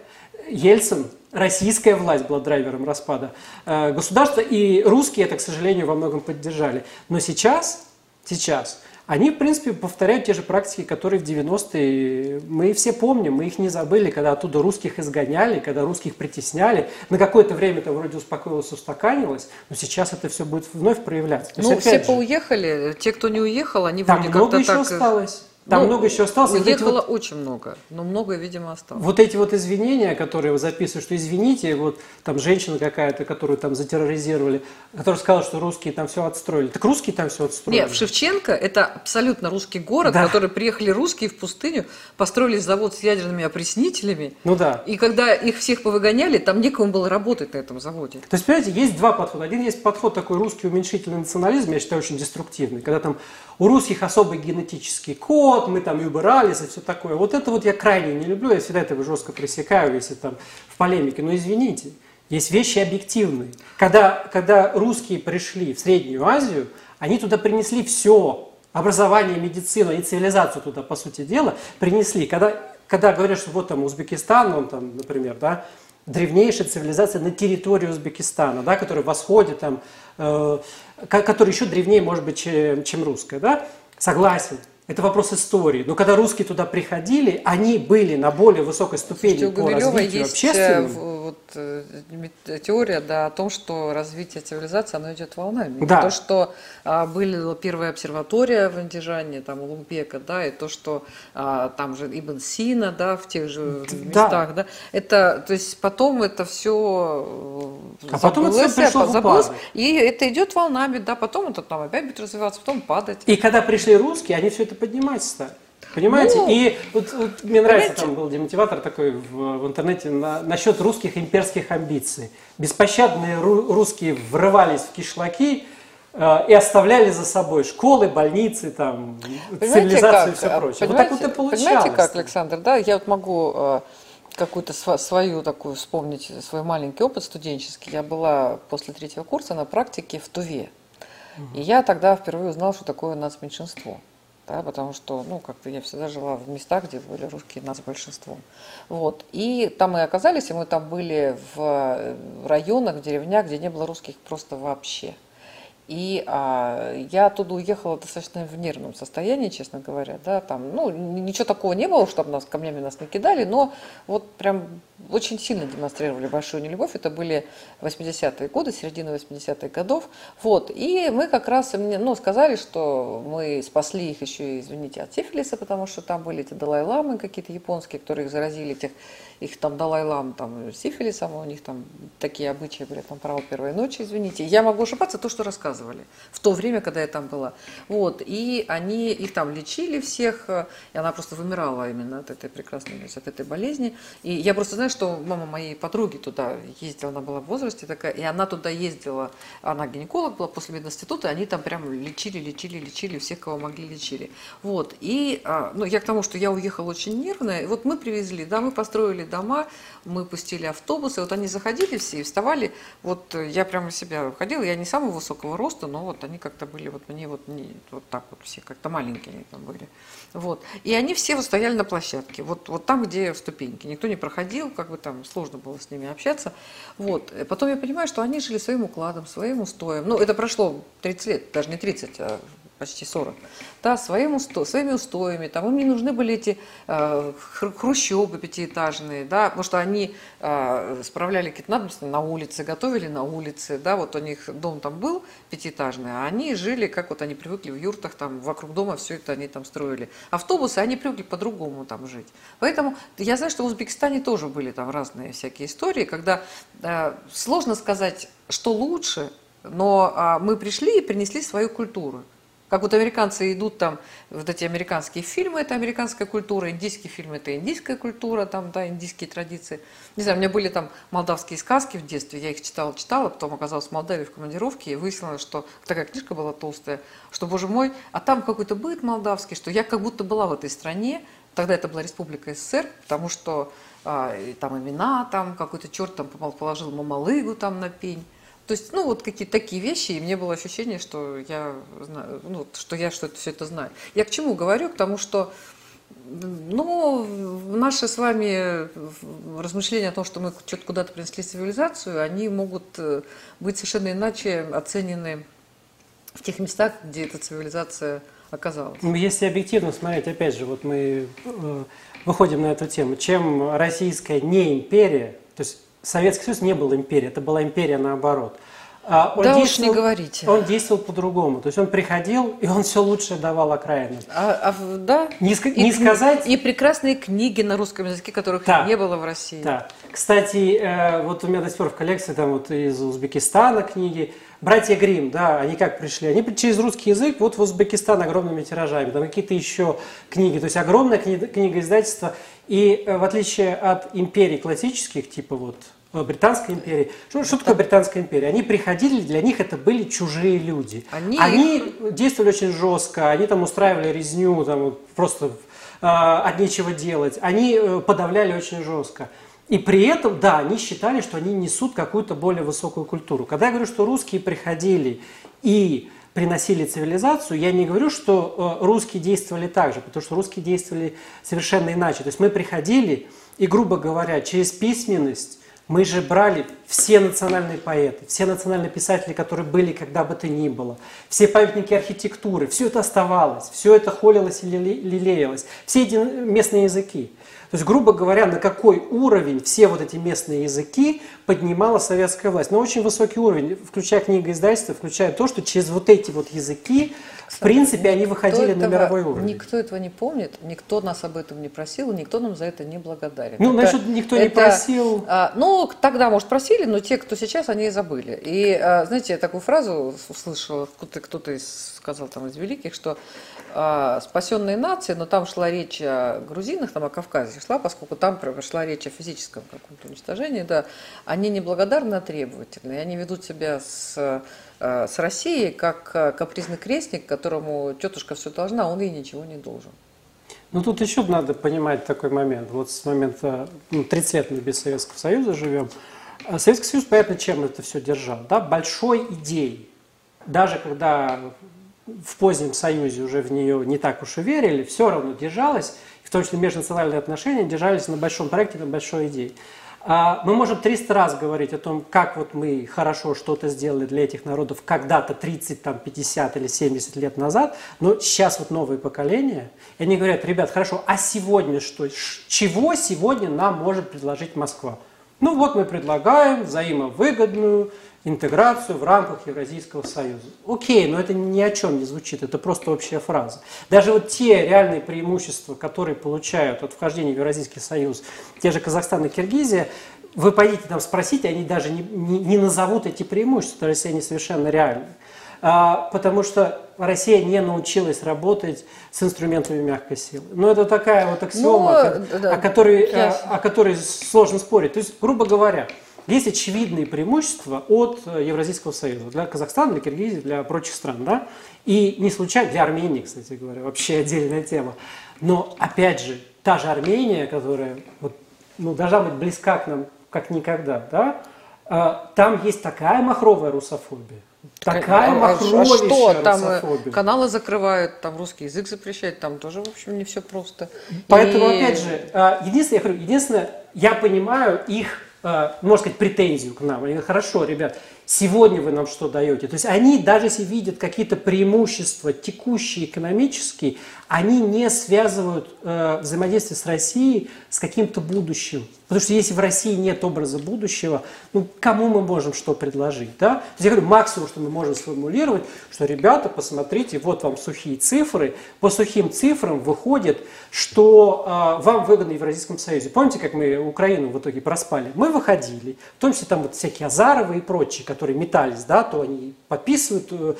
Ельцин, российская власть была драйвером распада э, государства, и русские это, к сожалению, во многом поддержали. Но сейчас, сейчас они, в принципе, повторяют те же практики, которые в 90-е. Мы все помним, мы их не забыли, когда оттуда русских изгоняли, когда русских притесняли. На какое-то время это вроде успокоилось, устаканилось, но сейчас это все будет вновь проявляться. ну, все же, поуехали, те, кто не уехал, они вроде как-то так... еще осталось. Там ну, много еще осталось. Уехало вот очень много, но многое, видимо, осталось. Вот эти вот извинения, которые вы записываете, что извините, вот там женщина какая-то, которую там затерроризировали, которая сказала, что русские там все отстроили. Так русские там все отстроили. Нет, в Шевченко это абсолютно русский город, да. в который приехали русские в пустыню, построили завод с ядерными опреснителями. Ну да. И когда их всех повыгоняли, там некому было работать на этом заводе. То есть, понимаете, есть два подхода. Один есть подход такой русский уменьшительный национализм, я считаю, очень деструктивный, когда там у русских особый генетический код, мы там убирались и все такое. Вот это вот я крайне не люблю, я всегда это жестко пресекаю, если там в полемике. Но извините, есть вещи объективные. Когда, когда русские пришли в Среднюю Азию, они туда принесли все, образование, медицину и цивилизацию туда, по сути дела, принесли. Когда, когда говорят, что вот там Узбекистан, он там, например, да, древнейшая цивилизация на территории Узбекистана, да, которая восходит там, э, которая еще древнее, может быть, чем, чем русская, да? Согласен. Это вопрос истории. Но когда русские туда приходили, они были на более высокой ступени Слушайте, по развитию есть общественному вот э, теория да, о том, что развитие цивилизации, оно идет волнами. Да. То, что а, была первая обсерватория в Андижане, там, Улугбека, да, и то, что а, там же Ибн Сина, да, в тех же местах, да, это, то есть потом это все а потом это все пришло забылось, и это идет волнами, да, потом это там опять будет развиваться, потом падать. И когда пришли русские, они все это поднимать стали. Понимаете? Ну, и вот, вот мне нравится, там был демотиватор такой в, в интернете на, насчет русских имперских амбиций. Беспощадные ру, русские врывались в кишлаки э, и оставляли за собой школы, больницы, там, цивилизацию как? и все прочее. Вот так вот и получалось. Понимаете как, Александр, да, я вот могу э, какую-то свою такую вспомнить, свой маленький опыт студенческий. Я была после третьего курса на практике в Туве. Угу. И я тогда впервые узнала, что такое у нас меньшинство да, потому что, ну, как-то я всегда жила в местах, где были русские нас большинством. Вот. И там мы оказались, и мы там были в районах, в деревнях, где не было русских просто вообще. И а, я оттуда уехала достаточно в нервном состоянии, честно говоря, да, там, ну, ничего такого не было, чтобы нас камнями нас накидали, но вот прям очень сильно демонстрировали большую нелюбовь. Это были 80-е годы, середина 80-х годов. Вот. И мы как раз мне, ну, сказали, что мы спасли их еще, извините, от сифилиса, потому что там были эти Далай-ламы какие-то японские, которые их заразили, тех их там Далай-Лам там сифилисом, у них там такие обычаи были, там право первой ночи, извините. Я могу ошибаться, то, что рассказывали в то время, когда я там была. Вот, и они их там лечили всех, и она просто вымирала именно от этой прекрасной, от этой болезни. И я просто знаю, что мама моей подруги туда ездила, она была в возрасте такая, и она туда ездила, она гинеколог была после мединститута, и они там прям лечили, лечили, лечили, всех, кого могли, лечили. Вот, и, а, ну, я к тому, что я уехала очень нервная, вот мы привезли, да, мы построили дома, мы пустили автобусы, вот они заходили все и вставали, вот э, я прямо себя ходила, я не самого высокого роста, но вот они как-то были, вот мне вот, не, вот так вот все, как-то маленькие они там были. Вот. И они все вот стояли на площадке, вот, вот там, где ступеньки. Никто не проходил, как бы там сложно было с ними общаться. Вот. Потом я понимаю, что они жили своим укладом, своим устоем. Ну, это прошло 30 лет, даже не 30, а почти 40, да, своим усто, своими устоями. Там им не нужны были эти э, хрущебы пятиэтажные, да, потому что они э, справляли какие-то надобности на улице, готовили на улице, да, вот у них дом там был пятиэтажный, а они жили, как вот они привыкли в юртах, там вокруг дома все это они там строили. Автобусы, они привыкли по-другому там жить. Поэтому я знаю, что в Узбекистане тоже были там разные всякие истории, когда э, сложно сказать, что лучше, но а, мы пришли и принесли свою культуру. Как вот американцы идут там, вот эти американские фильмы, это американская культура, индийские фильмы, это индийская культура, там, да, индийские традиции. Не знаю, у меня были там молдавские сказки в детстве, я их читала, читала, потом оказалась в Молдавии в командировке и выяснилось, что такая книжка была толстая, что, боже мой, а там какой-то быт молдавский, что я как будто была в этой стране, тогда это была Республика СССР, потому что а, там имена, там какой-то черт там положил мамалыгу там на пень. То есть, ну, вот какие-то такие вещи, и мне было ощущение, что я, знаю, ну, что я что-то все это знаю. Я к чему говорю? К тому, что ну, наши с вами размышления о том, что мы что-то куда-то принесли цивилизацию, они могут э, быть совершенно иначе оценены в тех местах, где эта цивилизация оказалась. Ну, если объективно смотреть, опять же, вот мы э, выходим на эту тему, чем российская не империя, то есть Советский Союз не был империей, это была империя наоборот. А он да уж не говорите. Он действовал по-другому. То есть он приходил, и он все лучшее давал окраинам. А, а, да. Не, и, не сказать... И прекрасные книги на русском языке, которых да. не было в России. Да. Кстати, э, вот у меня до сих пор в коллекции там вот из Узбекистана книги. Братья Грим, да, они как пришли? Они через русский язык вот в Узбекистан огромными тиражами. Там какие-то еще книги. То есть огромная книга, книга издательства. И э, в отличие от империй классических, типа вот э, Британской империи. Что, что такое Британская империя? Они приходили, для них это были чужие люди. Они, они действовали очень жестко, они там устраивали резню, там просто э, от нечего делать. Они э, подавляли очень жестко. И при этом, да, они считали, что они несут какую-то более высокую культуру. Когда я говорю, что русские приходили и приносили цивилизацию, я не говорю, что э, русские действовали так же, потому что русские действовали совершенно иначе. То есть мы приходили и, грубо говоря, через письменность мы же брали все национальные поэты, все национальные писатели, которые были когда бы то ни было, все памятники архитектуры, все это оставалось, все это холилось и лелеялось, все эти местные языки. То есть, грубо говоря, на какой уровень все вот эти местные языки поднимала советская власть. На очень высокий уровень, включая книгоиздательство, включая то, что через вот эти вот языки, в принципе, они выходили этого, на мировой уровень. Никто этого не помнит, никто нас об этом не просил, никто нам за это не благодарен. Ну, это, насчет никто это, не просил. А, ну, тогда, может, просили, но те, кто сейчас, они забыли. И, а, знаете, я такую фразу услышала, кто-то, кто-то сказал там из великих, что спасенные нации, но там шла речь о грузинах, там о Кавказе шла, поскольку там шла речь о физическом каком-то уничтожении, да, они неблагодарны, а требовательны, они ведут себя с, э, с Россией как э, капризный крестник, которому тетушка все должна, а он ей ничего не должен. Ну тут еще надо понимать такой момент. Вот с момента ну, 30 лет без Советского Союза живем. А Советский Союз, понятно, чем это все держал. Да? Большой идеей. Даже когда в позднем союзе уже в нее не так уж и верили, все равно держалась, в том числе межнациональные отношения держались на большом проекте, на большой идее. А, мы можем 300 раз говорить о том, как вот мы хорошо что-то сделали для этих народов когда-то 30, там, 50 или 70 лет назад, но сейчас вот новые поколения, и они говорят, ребят, хорошо, а сегодня что? Чего сегодня нам может предложить Москва? Ну вот мы предлагаем взаимовыгодную интеграцию в рамках Евразийского союза. Окей, но это ни о чем не звучит, это просто общая фраза. Даже вот те реальные преимущества, которые получают от вхождения в Евразийский союз, те же Казахстан и Киргизия, вы пойдите там спросите, они даже не, не, не назовут эти преимущества, есть они совершенно реальны. А, потому что Россия не научилась работать с инструментами мягкой силы. Но это такая вот аксиома, ну, о, да, о, которой, о, о которой сложно спорить. То есть, грубо говоря, есть очевидные преимущества от э, Евразийского союза для Казахстана, для Киргизии, для прочих стран. Да? И не случайно, для Армении, кстати говоря, вообще отдельная тема. Но, опять же, та же Армения, которая вот, ну, должна быть близка к нам как никогда, да? А, там есть такая махровая русофобия. Такая а, а что? Там э, русофобия. каналы закрывают, там русский язык запрещают, там тоже, в общем, не все просто. Поэтому, И... опять же, а, единственное, я говорю, единственное, я понимаю их можно сказать, претензию к нам. Они говорят, хорошо, ребят, сегодня вы нам что даете? То есть они, даже если видят какие-то преимущества текущие, экономические, они не связывают э, взаимодействие с Россией с каким-то будущим. Потому что если в России нет образа будущего, ну кому мы можем что предложить? Да? То есть я говорю, максимум, что мы можем сформулировать, что ребята, посмотрите, вот вам сухие цифры, по сухим цифрам выходит, что э, вам выгодно в Евразийском Союзе. Помните, как мы Украину в итоге проспали? Мы выходили, в том числе там вот всякие Азаровы и прочие, которые метались, да, то они подписывают э,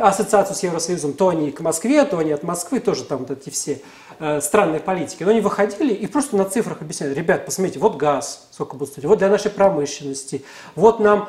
ассоциацию с Евросоюзом, то они к Москве, то они от Москвы, тоже там вот эти все э, странные политики. Но они выходили и просто на цифрах объясняли, ребят, посмотрите, вот газ, сколько будет стоить, вот для нашей промышленности, вот нам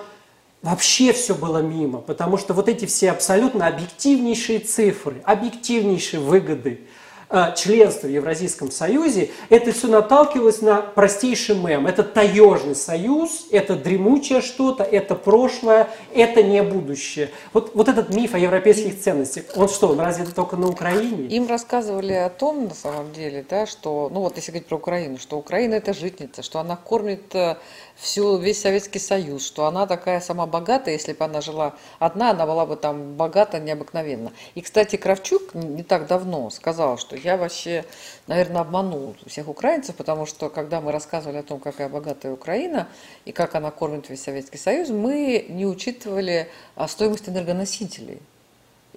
вообще все было мимо, потому что вот эти все абсолютно объективнейшие цифры, объективнейшие выгоды – Э, членства в Евразийском Союзе, это все наталкивалось на простейший мем. Это таежный союз, это дремучее что-то, это прошлое, это не будущее. Вот, вот этот миф о европейских ценностях, он что, он разве это только на Украине? Им рассказывали о том, на самом деле, да, что, ну вот если говорить про Украину, что Украина это житница, что она кормит э, всю, весь Советский Союз, что она такая сама богатая, если бы она жила одна, она была бы там богата необыкновенно. И, кстати, Кравчук не так давно сказал, что я вообще, наверное, обманул всех украинцев, потому что когда мы рассказывали о том, какая богатая Украина и как она кормит весь Советский Союз, мы не учитывали а, стоимость энергоносителей.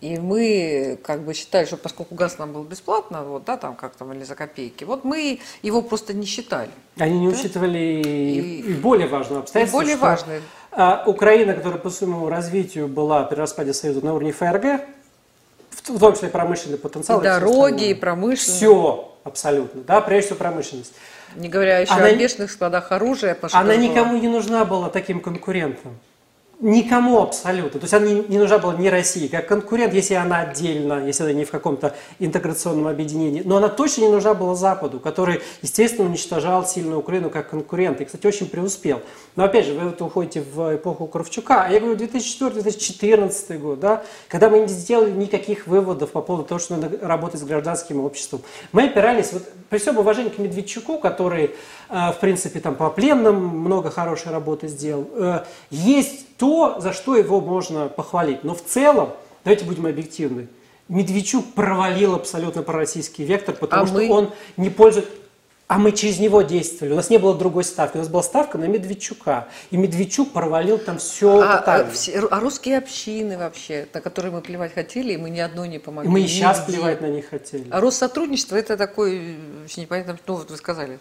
И мы как бы считали, что поскольку газ нам был бесплатно, вот, да, там как там или за копейки, вот мы его просто не считали. Они не да? учитывали и, и более важную обстоятельство, и более что важное. А, Украина, которая по своему развитию была при распаде Союза на уровне ФРГ, в том числе промышленный потенциал. И дороги, и промышленность. Все абсолютно, да, прежде всего промышленность. Не говоря еще она, о бешеных складах оружия. Она никому не нужна была таким конкурентом. Никому абсолютно. То есть она не, не нужна была ни России как конкурент, если она отдельно, если она не в каком-то интеграционном объединении. Но она точно не нужна была Западу, который, естественно, уничтожал сильную Украину как конкурент. И, кстати, очень преуспел. Но опять же, вы вот уходите в эпоху Кравчука. А я говорю, 2004-2014 год, да, когда мы не сделали никаких выводов по поводу того, что надо работать с гражданским обществом. Мы опирались, вот, при всем уважении к Медведчуку, который, э, в принципе, там по пленным много хорошей работы сделал, э, есть то, за что его можно похвалить. Но в целом, давайте будем объективны, Медведчук провалил абсолютно пророссийский вектор, потому а что мы... он не пользуется... А мы через него действовали. У нас не было другой ставки. У нас была ставка на Медведчука. И Медведчук провалил там все а, тотально. А, а русские общины вообще, на которые мы плевать хотели, и мы ни одной не помогли. И мы и сейчас плевать на них хотели. А Россотрудничество это такой, очень непонятно, ну вот вы сказали,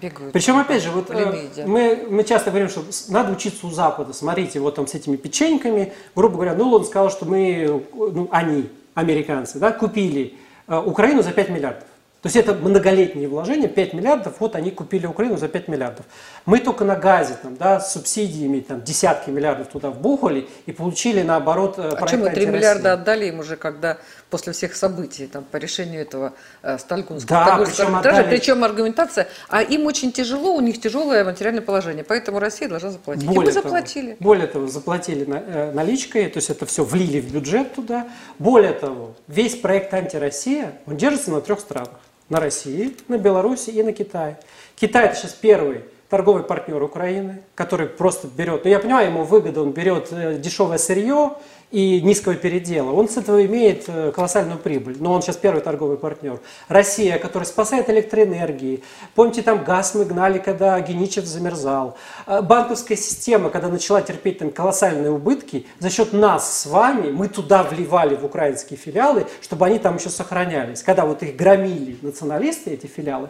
бегают. Причем, опять же, вот э, мы, мы часто говорим, что надо учиться у Запада. Смотрите, вот там с этими печеньками, грубо говоря, ну, он сказал, что мы, ну, они, американцы, да, купили э, Украину за 5 миллиардов. То есть это многолетние вложения, 5 миллиардов, вот они купили Украину за 5 миллиардов. Мы только на газе там, да, с субсидиями там, десятки миллиардов туда вбухали и получили наоборот э, А чем мы 3 миллиарда отдали им уже, когда после всех событий там, по решению этого э, Сталькунского да, причем, отдали... причем аргументация, а им очень тяжело, у них тяжелое материальное положение, поэтому Россия должна заплатить. Более и мы заплатили. Того, более того, заплатили на, э, наличкой, то есть это все влили в бюджет туда. Более того, весь проект «Антироссия», он держится на трех странах на России, на Беларуси и на Китае. Китай это сейчас первый торговый партнер Украины, который просто берет, ну я понимаю, ему выгода, он берет э, дешевое сырье и низкого передела. Он с этого имеет э, колоссальную прибыль, но он сейчас первый торговый партнер. Россия, которая спасает электроэнергии. Помните, там газ мы гнали, когда Геничев замерзал. Э, банковская система, когда начала терпеть там колоссальные убытки, за счет нас с вами мы туда вливали в украинские филиалы, чтобы они там еще сохранялись. Когда вот их громили националисты, эти филиалы,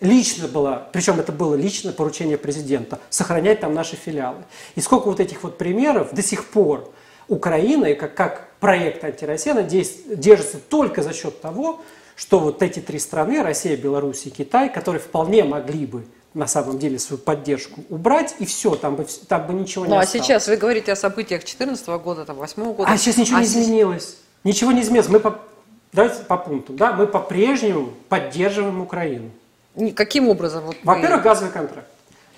лично было, причем это было личное поручение президента, сохранять там наши филиалы. И сколько вот этих вот примеров до сих пор Украина, как, как проект антироссияна, держится только за счет того, что вот эти три страны, Россия, Беларусь и Китай, которые вполне могли бы на самом деле свою поддержку убрать, и все, там бы, там бы ничего ну, не ну, осталось. а сейчас вы говорите о событиях 2014 года, там, 2008 года. А сейчас ничего а не изменилось. Ничего не изменилось. Мы по, давайте по пункту. Да, мы по-прежнему поддерживаем Украину. Каким образом? Вот Во-первых, газовый контракт.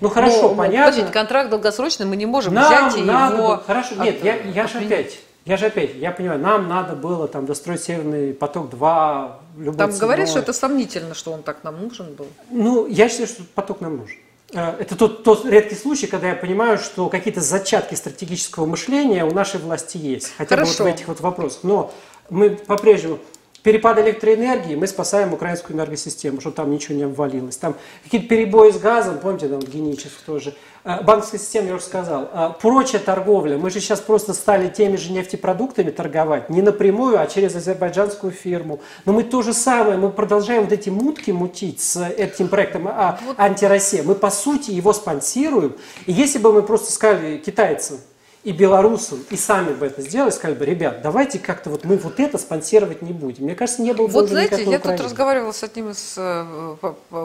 Ну хорошо, ну, понятно. Подождите, контракт долгосрочный, мы не можем нам взять надо его. Было, хорошо, нет, я, я же опять, я же опять, я понимаю, нам надо было там достроить Северный поток 2, любой Там ценой. говорят, что это сомнительно, что он так нам нужен был. Ну, я считаю, что поток нам нужен. Э, это тот, тот редкий случай, когда я понимаю, что какие-то зачатки стратегического мышления у нашей власти есть. Хотя Хорошо. бы вот в этих вот вопросах. Но мы по-прежнему перепад электроэнергии, мы спасаем украинскую энергосистему, чтобы там ничего не обвалилось. Там какие-то перебои с газом, помните, там Геничев тоже. А, банковская система, я уже сказал. А, прочая торговля. Мы же сейчас просто стали теми же нефтепродуктами торговать. Не напрямую, а через азербайджанскую фирму. Но мы то же самое, мы продолжаем вот эти мутки мутить с этим проектом а, антироссия. Мы, по сути, его спонсируем. И если бы мы просто сказали китайцам, и белорусам, и сами бы это сделали, сказали бы, ребят, давайте как-то вот мы вот это спонсировать не будем. Мне кажется, не было бы Вот знаете, я тут разговаривала с одним из э,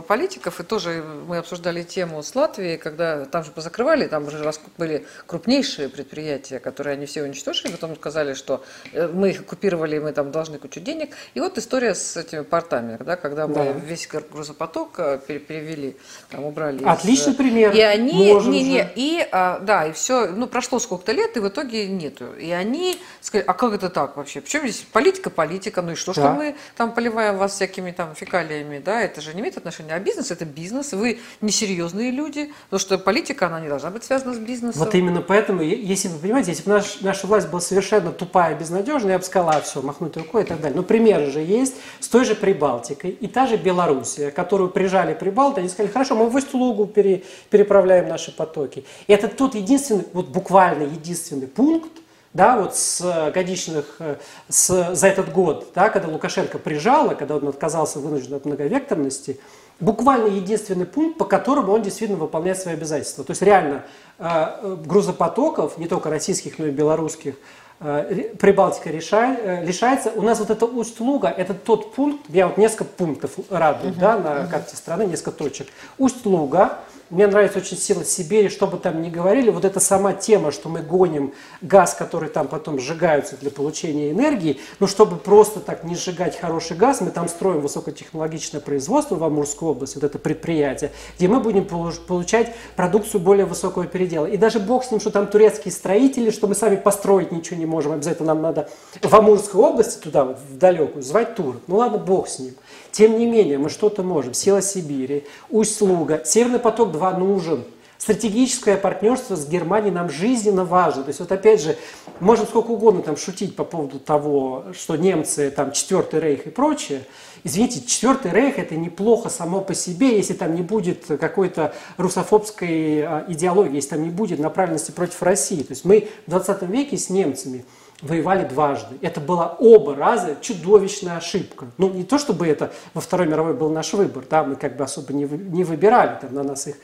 политиков, и тоже мы обсуждали тему с Латвией, когда там же позакрывали, там уже были крупнейшие предприятия, которые они все уничтожили, потом сказали, что э, мы их оккупировали, мы там должны кучу денег. И вот история с этими портами, да, когда мы да. весь грузопоток э, перевели, там убрали. Отличный из... пример. И они, Можем не, не, и, а, да, и все, ну прошло сколько сколько-то лет, и в итоге нету. И они сказали, а как это так вообще? Причем здесь политика, политика, ну и что, да. что мы там поливаем вас всякими там фекалиями, да, это же не имеет отношения. А бизнес это бизнес, вы несерьезные люди, потому что политика, она не должна быть связана с бизнесом. Вот именно поэтому, если вы понимаете, если бы наш, наша власть была совершенно тупая, безнадежная, я бы сказала, а, все, махнуть рукой и так далее. Но примеры же есть с той же Прибалтикой и та же Белоруссия, которую прижали Прибалты, они сказали, хорошо, мы в Усть-Лугу пере, переправляем наши потоки. И это тот единственный, вот буквально единственный пункт, да, вот с э, годичных, э, с, за этот год, да, когда Лукашенко прижало, когда он отказался вынужден от многовекторности, буквально единственный пункт, по которому он действительно выполняет свои обязательства. То есть реально э, грузопотоков, не только российских, но и белорусских, Прибалтика лишается. У нас вот это Усть-Луга, это тот пункт, я вот несколько пунктов радует, uh-huh, да, на uh-huh. карте страны, несколько точек. Усть-Луга, мне нравится очень сила Сибири, что бы там ни говорили, вот эта сама тема, что мы гоним газ, который там потом сжигаются для получения энергии, но чтобы просто так не сжигать хороший газ, мы там строим высокотехнологичное производство в Амурской области, вот это предприятие, где мы будем получать продукцию более высокого передела. И даже бог с ним, что там турецкие строители, что мы сами построить ничего не можем, обязательно нам надо в Амурской области туда, вот, в далекую, звать тур. Ну ладно, бог с ним. Тем не менее, мы что-то можем. Сила Сибири, Усть-Луга, Северный поток-2 нужен. Стратегическое партнерство с Германией нам жизненно важно. То есть вот опять же, можно сколько угодно там шутить по поводу того, что немцы, там, Четвертый Рейх и прочее. Извините, Четвертый Рейх это неплохо само по себе, если там не будет какой-то русофобской а, идеологии, если там не будет направленности против России. То есть мы в 20 веке с немцами воевали дважды. Это была оба раза чудовищная ошибка. Ну, не то, чтобы это во Второй мировой был наш выбор, да, мы как бы особо не, не выбирали, там на нас их,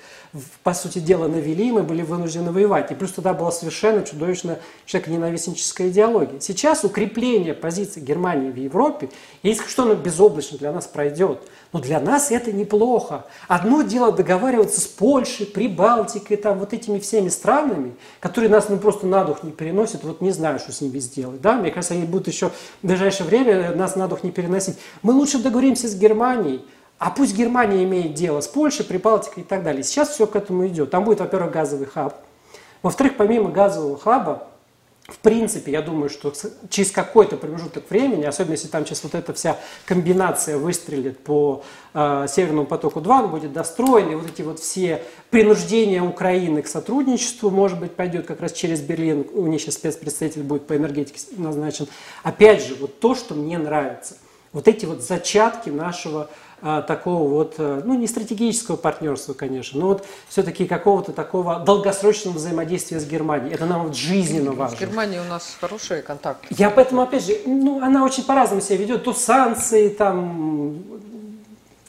по сути дела, навели, мы были вынуждены воевать. И плюс тогда была совершенно чудовищная человеконенавистническая идеология. Сейчас укрепление позиций Германии в Европе, если что оно безоблачно для нас пройдет, но для нас это неплохо. Одно дело договариваться с Польшей, Прибалтикой, там, вот этими всеми странами, которые нас ну, просто на дух не переносят, вот не знаю, что с ними сделать. Да? Мне кажется, они будут еще в ближайшее время нас на дух не переносить. Мы лучше договоримся с Германией, а пусть Германия имеет дело с Польшей, Прибалтикой и так далее. Сейчас все к этому идет. Там будет, во-первых, газовый хаб. Во-вторых, помимо газового хаба, в принципе, я думаю, что через какой-то промежуток времени, особенно если там сейчас вот эта вся комбинация выстрелит по э, Северному потоку-2, он будет достроен, и вот эти вот все принуждения Украины к сотрудничеству, может быть, пойдет как раз через Берлин, у них сейчас спецпредставитель будет по энергетике назначен. Опять же, вот то, что мне нравится, вот эти вот зачатки нашего такого вот, э, ну не стратегического партнерства, конечно, но вот все-таки какого-то такого долгосрочного взаимодействия с Германией. Это нам вот жизненно важно. С Германией у нас хорошие контакты. Я поэтому, опять же, ну она очень по-разному себя ведет. То санкции, там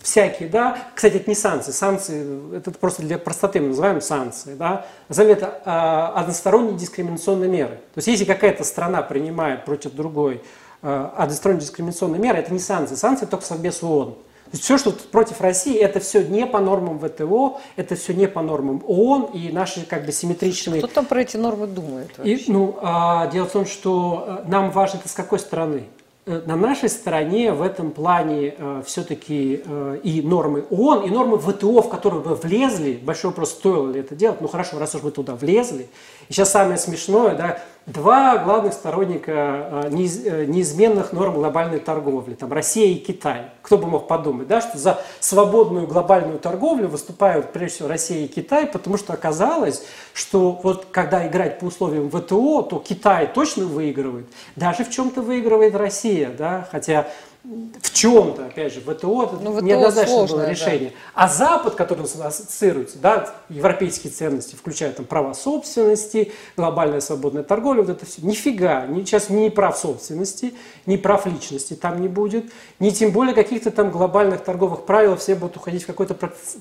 всякие, да. Кстати, это не санкции. Санкции, это просто для простоты мы называем санкции, да. Назовем это а, односторонние дискриминационные меры. То есть, если какая-то страна принимает против другой а, односторонние дискриминационные меры, это не санкции. Санкции только Совбез ООН все, что против России, это все не по нормам ВТО, это все не по нормам ООН и наши как бы симметричные... Кто там про эти нормы думает вообще? И, ну, а, дело в том, что э, нам важно это с какой стороны. Э, на нашей стороне в этом плане э, все-таки э, и нормы ООН, и нормы ВТО, в которые вы влезли, большой вопрос, стоило ли это делать, ну хорошо, раз уж мы туда влезли. И сейчас самое смешное, да, два главных сторонника э, э, неизменных норм глобальной торговли, там Россия и Китай. Кто бы мог подумать, да, что за свободную глобальную торговлю выступают прежде всего Россия и Китай, потому что оказалось, что вот когда играть по условиям ВТО, то Китай точно выигрывает, даже в чем-то выигрывает Россия, да, хотя в чем-то, опять же, ВТО ну, неоднозначно было решение. Да. А Запад, который ассоциируется, да, европейские ценности, включая там права собственности, глобальная свободная торговля, вот это все, нифига, ни, сейчас ни прав собственности, ни прав личности там не будет, ни тем более каких-то там глобальных торговых правил, все будут уходить в какой-то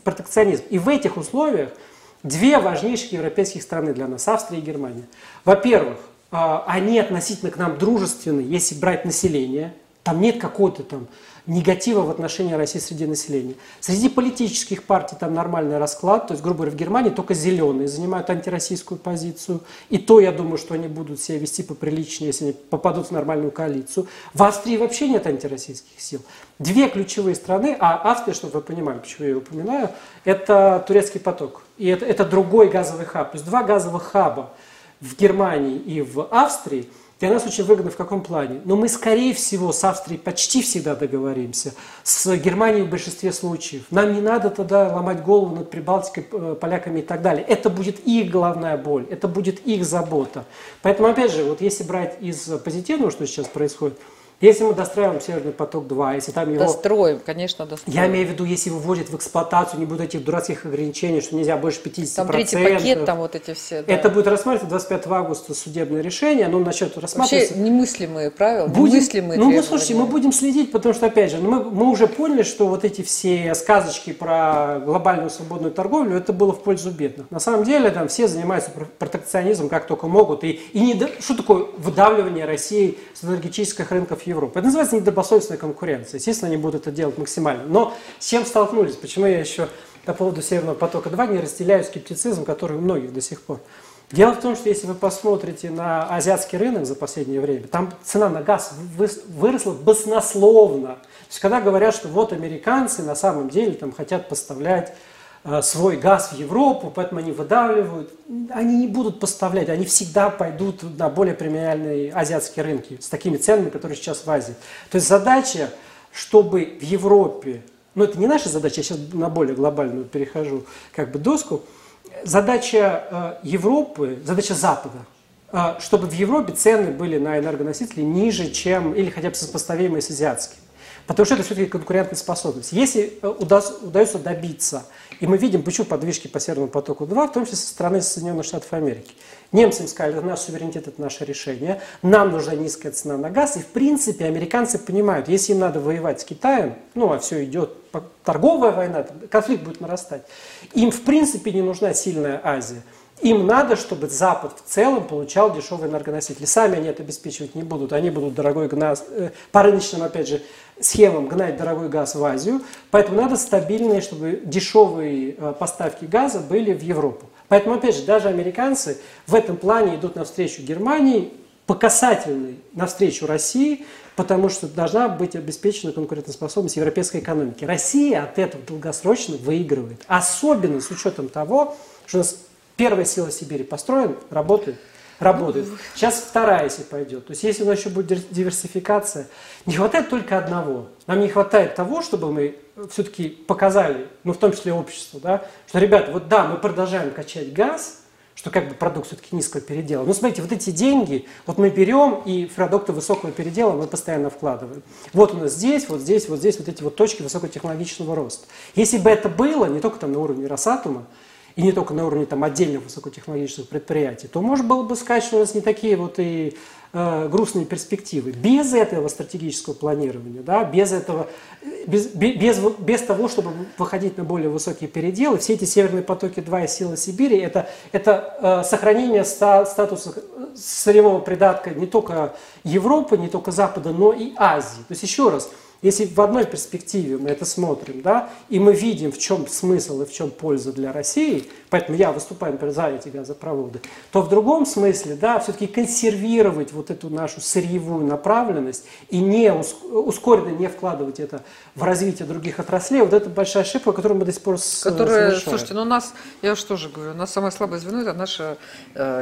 протекционизм. И в этих условиях две важнейших европейских страны для нас, Австрия и Германия. Во-первых, а, они относительно к нам дружественны, если брать население – там нет какого-то там негатива в отношении России среди населения. Среди политических партий там нормальный расклад. То есть, грубо говоря, в Германии только зеленые занимают антироссийскую позицию. И то, я думаю, что они будут себя вести поприличнее, если они попадут в нормальную коалицию. В Австрии вообще нет антироссийских сил. Две ключевые страны, а Австрия, чтобы вы понимали, почему я ее упоминаю, это турецкий поток. И это, это другой газовый хаб. То есть два газовых хаба в Германии и в Австрии – для нас очень выгодно в каком плане? Но мы, скорее всего, с Австрией почти всегда договоримся, с Германией в большинстве случаев. Нам не надо тогда ломать голову над Прибалтикой, э, поляками и так далее. Это будет их главная боль, это будет их забота. Поэтому, опять же, вот если брать из позитивного, что сейчас происходит – если мы достраиваем Северный поток-2, если там его... Достроим, конечно, достроим. Я имею в виду, если выводят в эксплуатацию, не будет этих дурацких ограничений, что нельзя больше 50%. Там третий пакет, там вот эти все. Да. Это будет рассматриваться 25 августа судебное решение, оно начнет рассматриваться. Вообще немыслимые правила, будем, немыслимые Ну, мы, слушайте, мы будем следить, потому что, опять же, ну, мы, мы уже поняли, что вот эти все сказочки про глобальную свободную торговлю, это было в пользу бедных. На самом деле, там все занимаются протекционизмом как только могут. И, и не, что такое выдавливание России с энергетических рынков Европы? Это называется недобросовестная конкуренция. Естественно, они будут это делать максимально. Но с чем столкнулись? Почему я еще по поводу Северного потока-2 не разделяю скептицизм, который у многих до сих пор. Дело в том, что если вы посмотрите на азиатский рынок за последнее время, там цена на газ выросла баснословно. То есть, когда говорят, что вот американцы на самом деле там хотят поставлять свой газ в Европу, поэтому они выдавливают. Они не будут поставлять, они всегда пойдут на более премиальные азиатские рынки с такими ценами, которые сейчас в Азии. То есть задача, чтобы в Европе, ну это не наша задача, я сейчас на более глобальную перехожу как бы доску, задача э, Европы, задача Запада, э, чтобы в Европе цены были на энергоносители ниже, чем, или хотя бы сопоставимые с азиатскими. Потому что это все-таки конкурентная способность. Если удается добиться и мы видим, почему подвижки по Северному потоку-2, в том числе со стороны Соединенных Штатов Америки. Немцы им сказали, наш суверенитет – это наше решение, нам нужна низкая цена на газ, и в принципе американцы понимают, если им надо воевать с Китаем, ну а все идет, торговая война, конфликт будет нарастать, им в принципе не нужна сильная Азия. Им надо, чтобы Запад в целом получал дешевые энергоносители. Сами они это обеспечивать не будут. Они будут дорогой газ, э, по рыночным, опять же, схемам гнать дорогой газ в Азию. Поэтому надо стабильные, чтобы дешевые э, поставки газа были в Европу. Поэтому, опять же, даже американцы в этом плане идут навстречу Германии, по касательной навстречу России, потому что должна быть обеспечена конкурентоспособность европейской экономики. Россия от этого долгосрочно выигрывает. Особенно с учетом того, что у нас Первая сила Сибири построена, работает. работает. Сейчас вторая, если пойдет. То есть если у нас еще будет диверсификация, не хватает только одного. Нам не хватает того, чтобы мы все-таки показали, ну в том числе обществу, да, что, ребята, вот да, мы продолжаем качать газ, что как бы продукт все-таки низкого передела. Но смотрите, вот эти деньги, вот мы берем и продукты высокого передела мы постоянно вкладываем. Вот у нас здесь, вот здесь, вот здесь вот эти вот точки высокотехнологичного роста. Если бы это было не только там на уровне Росатома, и не только на уровне там, отдельных высокотехнологичных предприятий, то можно было бы сказать, что у нас не такие вот и э, грустные перспективы. Без этого стратегического планирования, да, без, этого, без, без, без того, чтобы выходить на более высокие переделы, все эти северные потоки 2 и силы Сибири, это, это э, сохранение ста, статуса сырьевого придатка не только Европы, не только Запада, но и Азии. То есть еще раз, если в одной перспективе мы это смотрим, да, и мы видим, в чем смысл и в чем польза для России, поэтому я выступаю, например, за эти газопроводы, то в другом смысле, да, все-таки консервировать вот эту нашу сырьевую направленность и не ускоренно не вкладывать это в развитие других отраслей, вот это большая ошибка, которую мы до сих пор Которая, совершаем. Слушайте, ну у нас, я уж тоже говорю, у нас самое слабое звено это наш э,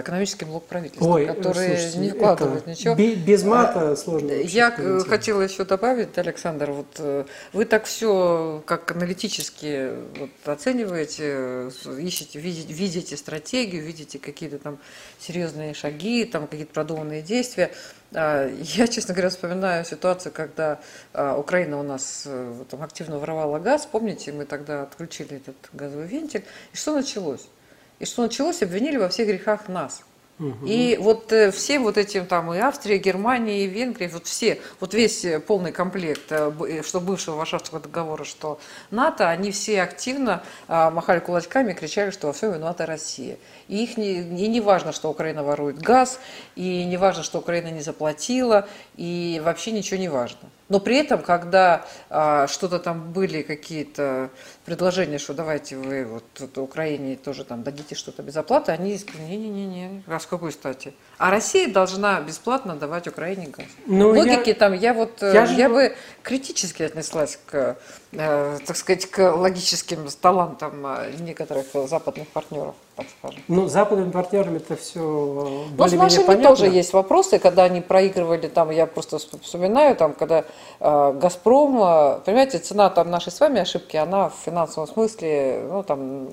экономический блок правительства, Ой, который слушайте, не вкладывает ничего. Без мата сложно. Я хотела еще добавить, Александр, Александр, вот э, вы так все как аналитически вот, оцениваете, ищете, видите, видите стратегию, видите какие-то там серьезные шаги, там какие-то продуманные действия. А, я, честно говоря, вспоминаю ситуацию, когда а, Украина у нас э, там, активно воровала газ. Помните, мы тогда отключили этот газовый вентиль. И что началось? И что началось? Обвинили во всех грехах нас. И вот э, все вот этим там и Австрия, и Германия, и Венгрия, вот все, вот весь э, полный комплект, э, что бывшего Варшавского договора, что НАТО, они все активно э, махали кулачками и кричали, что во всем виновата Россия. И их не, и не важно, что Украина ворует газ, и не важно, что Украина не заплатила, и вообще ничего не важно. Но при этом, когда а, что-то там были какие-то предложения, что давайте вы вот, вот Украине тоже там дадите что-то без оплаты, они сказали, не-не-не, а с какой стати? А Россия должна бесплатно давать Украине газ. Ну, Логики я, там, я вот, я, я же... бы критически отнеслась к, э, так сказать, к логическим талантам э, некоторых западных партнеров, так скажем. Ну, западными партнерами это все Ну, с нашими понятно. тоже есть вопросы, когда они проигрывали, там, я просто вспоминаю, там, когда э, Газпром, э, понимаете, цена там нашей с вами ошибки, она в финансовом смысле, ну, там,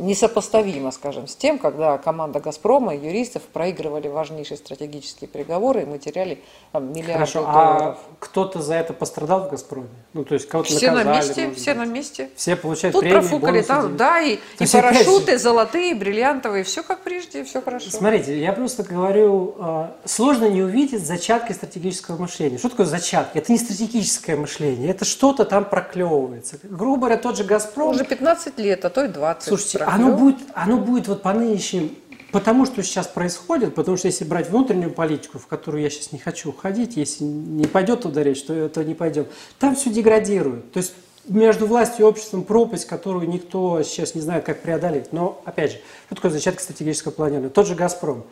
несопоставимо, скажем, с тем, когда команда «Газпрома» и юристов проигрывали важнейшие стратегические переговоры, и мы теряли там, миллиарды Хорошо, а долларов. а кто-то за это пострадал в «Газпроме»? Ну, то есть кого-то Все наказали, на месте, все на месте. Все получают Тут премии, профукали, там, да, и, и парашюты золотые, бриллиантовые, все как прежде, все хорошо. Смотрите, я просто говорю, а, сложно не увидеть зачатки стратегического мышления. Что такое зачатки? Это не стратегическое мышление, это что-то там проклевывается. Грубо говоря, тот же «Газпром». Уже 15 лет, а то и 20. Слушайте, оно будет, оно будет вот по нынешним, потому что сейчас происходит, потому что если брать внутреннюю политику, в которую я сейчас не хочу уходить, если не пойдет туда речь, то это не пойдем, там все деградирует. То есть между властью и обществом пропасть, которую никто сейчас не знает, как преодолеть. Но, опять же, что такое зачатка стратегического планирования? Тот же «Газпром».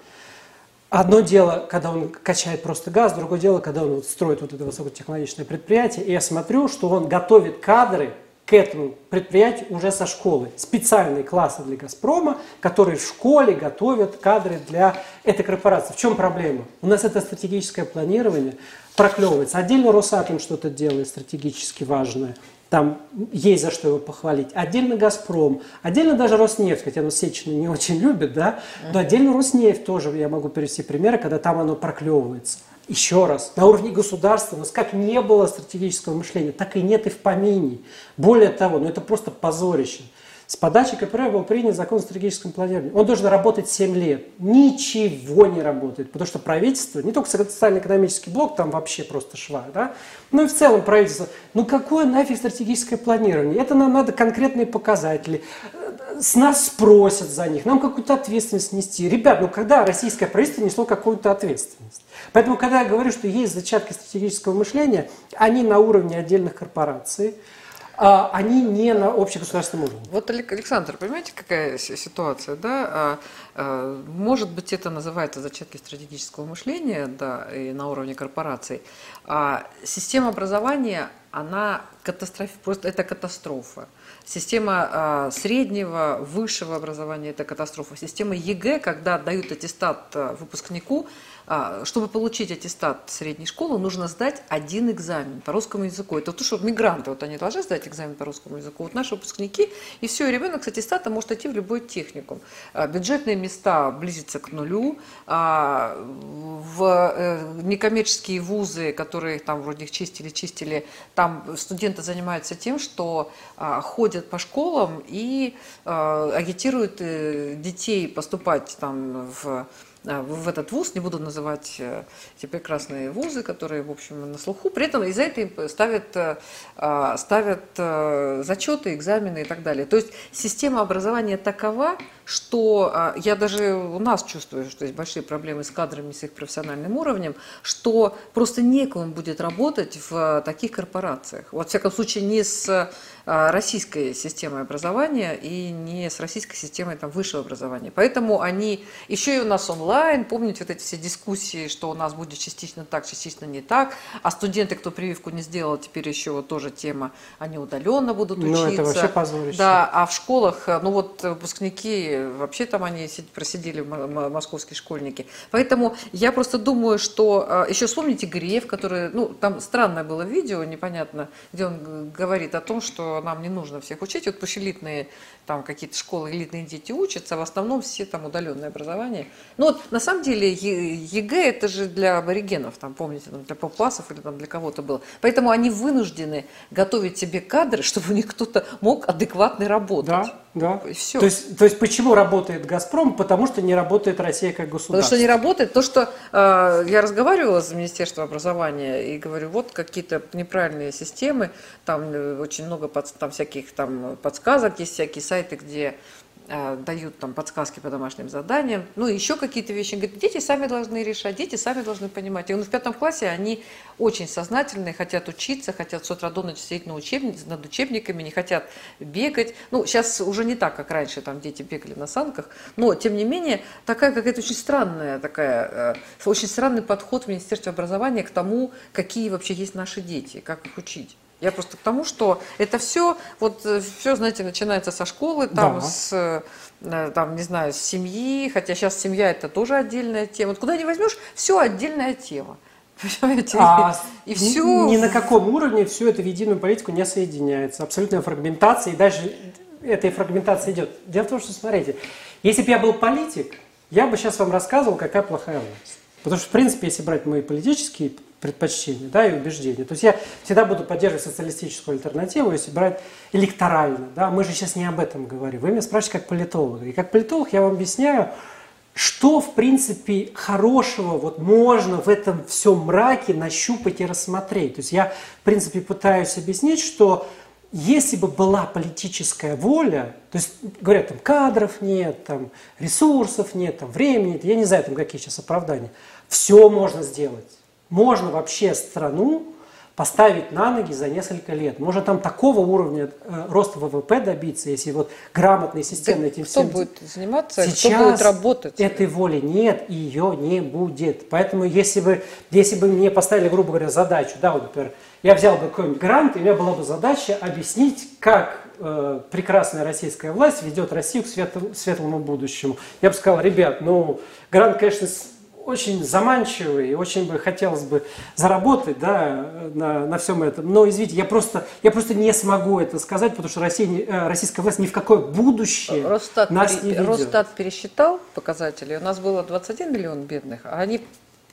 Одно дело, когда он качает просто газ, другое дело, когда он вот строит вот это высокотехнологичное предприятие, и я смотрю, что он готовит кадры к этому предприятию уже со школы. Специальные классы для «Газпрома», которые в школе готовят кадры для этой корпорации. В чем проблема? У нас это стратегическое планирование проклевывается. Отдельно Росатом что-то делает стратегически важное. Там есть за что его похвалить. Отдельно «Газпром», отдельно даже «Роснефть», хотя ну, Сечина не очень любит, да, но отдельно «Роснефть» тоже я могу привести примеры, когда там оно проклевывается. Еще раз, на уровне государства у нас как не было стратегического мышления, так и нет и в помине. Более того, ну это просто позорище. С подачи КПР был принят закон о стратегическом планировании. Он должен работать 7 лет. Ничего не работает, потому что правительство, не только социально-экономический блок, там вообще просто шва, да, ну и в целом правительство, ну какое нафиг стратегическое планирование? Это нам надо конкретные показатели. С нас спросят за них, нам какую-то ответственность нести. Ребят, ну когда российское правительство несло какую-то ответственность? Поэтому, когда я говорю, что есть зачатки стратегического мышления, они на уровне отдельных корпораций, они не на общегосударственном уровне. Вот, Александр, понимаете, какая ситуация, да? А, а, может быть, это называется зачатки стратегического мышления, да, и на уровне корпораций. А система образования, она катастроф, просто это катастрофа. Система а, среднего, высшего образования – это катастрофа. Система ЕГЭ, когда дают аттестат а, выпускнику, а, чтобы получить аттестат средней школы, нужно сдать один экзамен по русскому языку. Это то, что мигранты, вот они должны сдать экзамен по русскому языку. Вот наши выпускники, и все, и ребенок с аттестатом может идти в любой техникум. А, бюджетные места близятся к нулю. А, в э, некоммерческие вузы, которые там вроде их чистили, чистили, там студенты занимаются тем, что ходят по школам и агитируют э, детей поступать там в а, в этот вуз, не буду называть э, эти прекрасные вузы, которые, в общем, на слуху. При этом из-за этого ставят, э, а, ставят э, зачеты, экзамены и так далее. То есть система образования такова, что а, я даже у нас чувствую, что есть большие проблемы с кадрами, с их профессиональным уровнем, что просто некому будет работать в таких корпорациях. Вот, во всяком случае, не с а, российской системой образования и не с российской системой там, высшего образования. Поэтому они, еще и у нас онлайн, помните вот эти все дискуссии, что у нас будет частично так, частично не так, а студенты, кто прививку не сделал, теперь еще вот тоже тема, они удаленно будут учиться. Ну, это вообще позорище. Да, а в школах, ну вот выпускники, вообще там они просидели, московские школьники. Поэтому я просто думаю, что, а, еще вспомните Греев, который, ну, там странное было видео, непонятно, где он говорит о том, что нам не нужно всех учить. Вот пусть элитные там какие-то школы, элитные дети учатся, в основном все там удаленное образование. Ну вот на самом деле ЕГЭ это же для аборигенов, там помните, там, для папуасов или там для кого-то было. Поэтому они вынуждены готовить себе кадры, чтобы у них кто-то мог адекватно работать. Да, да. И все. То есть, то есть почему работает «Газпром»? Потому что не работает Россия как государство. Потому что не работает. То, что э, я разговаривала с Министерством образования и говорю, вот какие-то неправильные системы, там э, очень много под, там всяких там подсказок, есть всякие сайты, сайты, где э, дают там подсказки по домашним заданиям, ну и еще какие-то вещи. Говорит, дети сами должны решать, дети сами должны понимать. И он в пятом классе они очень сознательные, хотят учиться, хотят с утра до ночи сидеть на учеб... над учебниками, не хотят бегать. Ну, сейчас уже не так, как раньше, там дети бегали на санках, но, тем не менее, такая какая-то очень странная, такая, э, очень странный подход в Министерстве образования к тому, какие вообще есть наши дети, как их учить. Я просто к тому, что это все, вот э, все, знаете, начинается со школы, там, да. с, э, там, не знаю, с семьи, хотя сейчас семья это тоже отдельная тема. Вот куда не возьмешь, все отдельная тема. Понимаете? А и все... Ни, ни на каком уровне все это в единую политику не соединяется. Абсолютная фрагментация, и даже этой фрагментация идет. Дело в том, что, смотрите, если бы я был политик, я бы сейчас вам рассказывал, какая плохая власть. Потому что, в принципе, если брать мои политические предпочтения да, и убеждения. То есть я всегда буду поддерживать социалистическую альтернативу, если брать электорально. Да? Мы же сейчас не об этом говорим. Вы меня спрашиваете как политолога. И как политолог я вам объясняю, что, в принципе, хорошего вот можно в этом всем мраке нащупать и рассмотреть. То есть я, в принципе, пытаюсь объяснить, что если бы была политическая воля, то есть говорят, там кадров нет, там ресурсов нет, там времени, я не знаю, там какие сейчас оправдания, все можно сделать можно вообще страну поставить на ноги за несколько лет. Можно там такого уровня э, роста ВВП добиться, если вот грамотные системы этим кто всем... будет заниматься, Сейчас кто будет работать? этой воли нет, и ее не будет. Поэтому если бы, если бы мне поставили, грубо говоря, задачу, да, вот, например, я взял бы какой-нибудь грант, и у меня была бы задача объяснить, как э, прекрасная российская власть ведет Россию к светлому, светлому будущему. Я бы сказал, ребят, ну, грант, конечно, очень заманчивый, очень бы хотелось бы заработать да, на, на всем этом. Но, извините, я просто, я просто не смогу это сказать, потому что Россия, э, российская власть ни в какое будущее Росстат нас пере, не ведет. Росстат пересчитал показатели, у нас было 21 миллион бедных, а они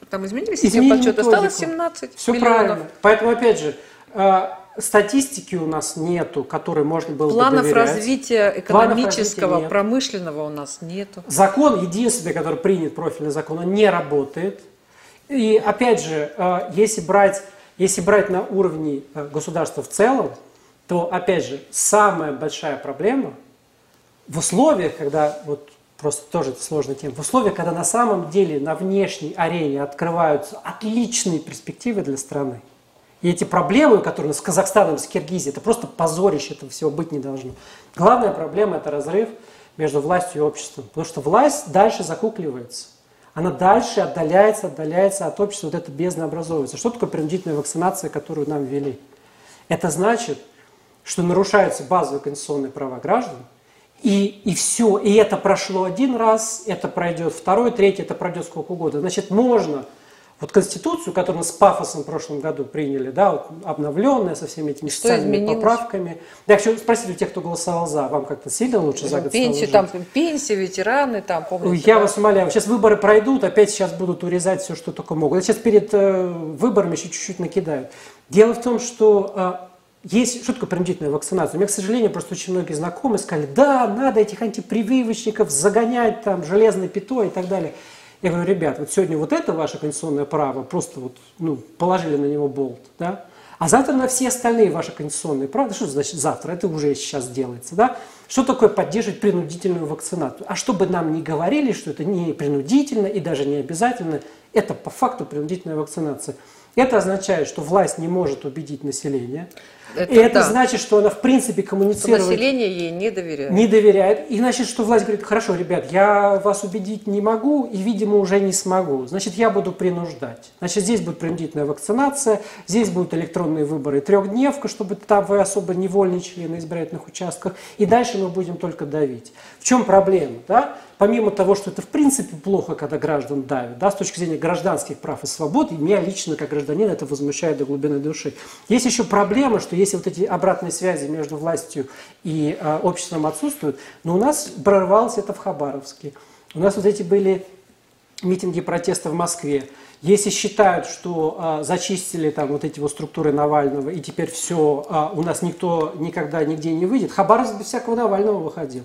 там изменились, Изменили подсчет, осталось 17 Все миллионов. правильно. Поэтому, опять же, э, статистики у нас нету, которой можно было Планов бы доверять. развития экономического, развития промышленного у нас нету. Закон единственный, который принят, профильный закон, он не работает. И опять же, э, если брать, если брать на уровне э, государства в целом, то, опять же, самая большая проблема в условиях, когда, вот просто тоже это сложная тема, в условиях, когда на самом деле на внешней арене открываются отличные перспективы для страны, и эти проблемы, которые с Казахстаном, с Киргизией, это просто позорище, этого всего быть не должно. Главная проблема – это разрыв между властью и обществом. Потому что власть дальше закукливается. Она дальше отдаляется, отдаляется от общества, вот это бездна образовывается. Что такое принудительная вакцинация, которую нам ввели? Это значит, что нарушаются базовые конституционные права граждан, и, и все, и это прошло один раз, это пройдет второй, третий, это пройдет сколько угодно. Значит, можно вот Конституцию, которую мы с пафосом в прошлом году приняли, да, вот обновленная со всеми этими что социальными изменилось? поправками. Я хочу спросить у тех, кто голосовал за, вам как-то сильно лучше за год Пенсии, там пенсии, ветераны, там, помните? Я да? вас умоляю, сейчас выборы пройдут, опять сейчас будут урезать все, что только могут. Сейчас перед э, выборами еще чуть-чуть накидают. Дело в том, что э, есть, такое принудительная вакцинация? У меня, к сожалению, просто очень многие знакомые сказали, да, надо этих антипрививочников загонять, там, железной пятой и так далее. Я говорю, ребят, вот сегодня вот это ваше конституционное право, просто вот, ну, положили на него болт, да, а завтра на все остальные ваши конституционные права, что значит завтра, это уже сейчас делается, да, что такое поддерживать принудительную вакцинацию? А чтобы нам не говорили, что это не принудительно и даже не обязательно, это по факту принудительная вакцинация. Это означает, что власть не может убедить население, это, и это да. значит, что она в принципе коммуницирует. Что население ей не доверяет. Не доверяет. И значит, что власть говорит, хорошо, ребят, я вас убедить не могу и, видимо, уже не смогу. Значит, я буду принуждать. Значит, здесь будет принудительная вакцинация, здесь будут электронные выборы трехдневка, чтобы там вы особо не вольничали на избирательных участках. И дальше мы будем только давить. В чем проблема? Да? помимо того, что это в принципе плохо, когда граждан давят, да, с точки зрения гражданских прав и свобод, и меня лично как гражданина это возмущает до глубины души. Есть еще проблема, что если вот эти обратные связи между властью и э, обществом отсутствуют, но у нас прорвалось это в Хабаровске. У нас вот эти были митинги протеста в Москве. Если считают, что а, зачистили там вот эти вот структуры Навального, и теперь все, а, у нас никто никогда нигде не выйдет, Хабаровск без всякого Навального выходил.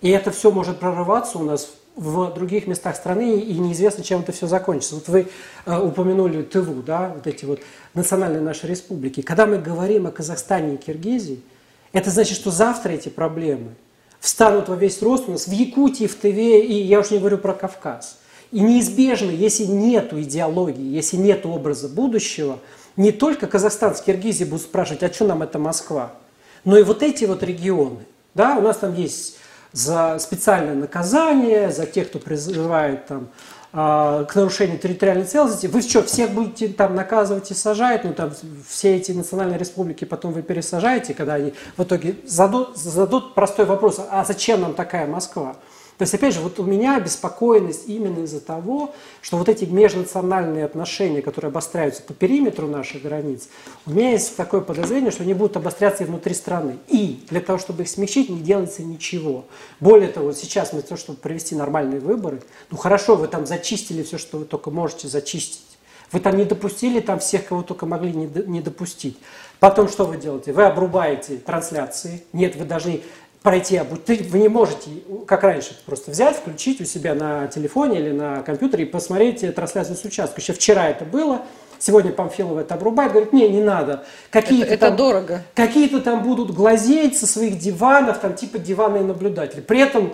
И это все может прорываться у нас в других местах страны, и неизвестно, чем это все закончится. Вот вы э, упомянули ТВУ, да, вот эти вот национальные наши республики. Когда мы говорим о Казахстане и Киргизии, это значит, что завтра эти проблемы встанут во весь рост у нас в Якутии, в Тыве, и я уж не говорю про Кавказ. И неизбежно, если нет идеологии, если нет образа будущего, не только Казахстан с Киргизией будут спрашивать, а что нам это Москва, но и вот эти вот регионы. Да, у нас там есть за специальное наказание, за тех, кто призывает там, а, к нарушению территориальной целостности. Вы что, всех будете там наказывать и сажать? Ну, там все эти национальные республики потом вы пересажаете, когда они в итоге зададут, зададут простой вопрос, а зачем нам такая Москва? То есть, опять же, вот у меня беспокойность именно из-за того, что вот эти межнациональные отношения, которые обостряются по периметру наших границ, у меня есть такое подозрение, что они будут обостряться и внутри страны. И для того, чтобы их смягчить, не делается ничего. Более того, сейчас мы то, чтобы провести нормальные выборы, ну хорошо, вы там зачистили все, что вы только можете зачистить. Вы там не допустили там всех, кого только могли не допустить. Потом что вы делаете? Вы обрубаете трансляции. Нет, вы должны пройти Вы не можете, как раньше, просто взять, включить у себя на телефоне или на компьютере и посмотреть трансляцию с участка. Еще вчера это было, сегодня Памфилова это обрубает, говорит, не, не надо. Какие-то это, это там, дорого. Какие-то там будут глазеть со своих диванов, там типа диванные наблюдатели. При этом,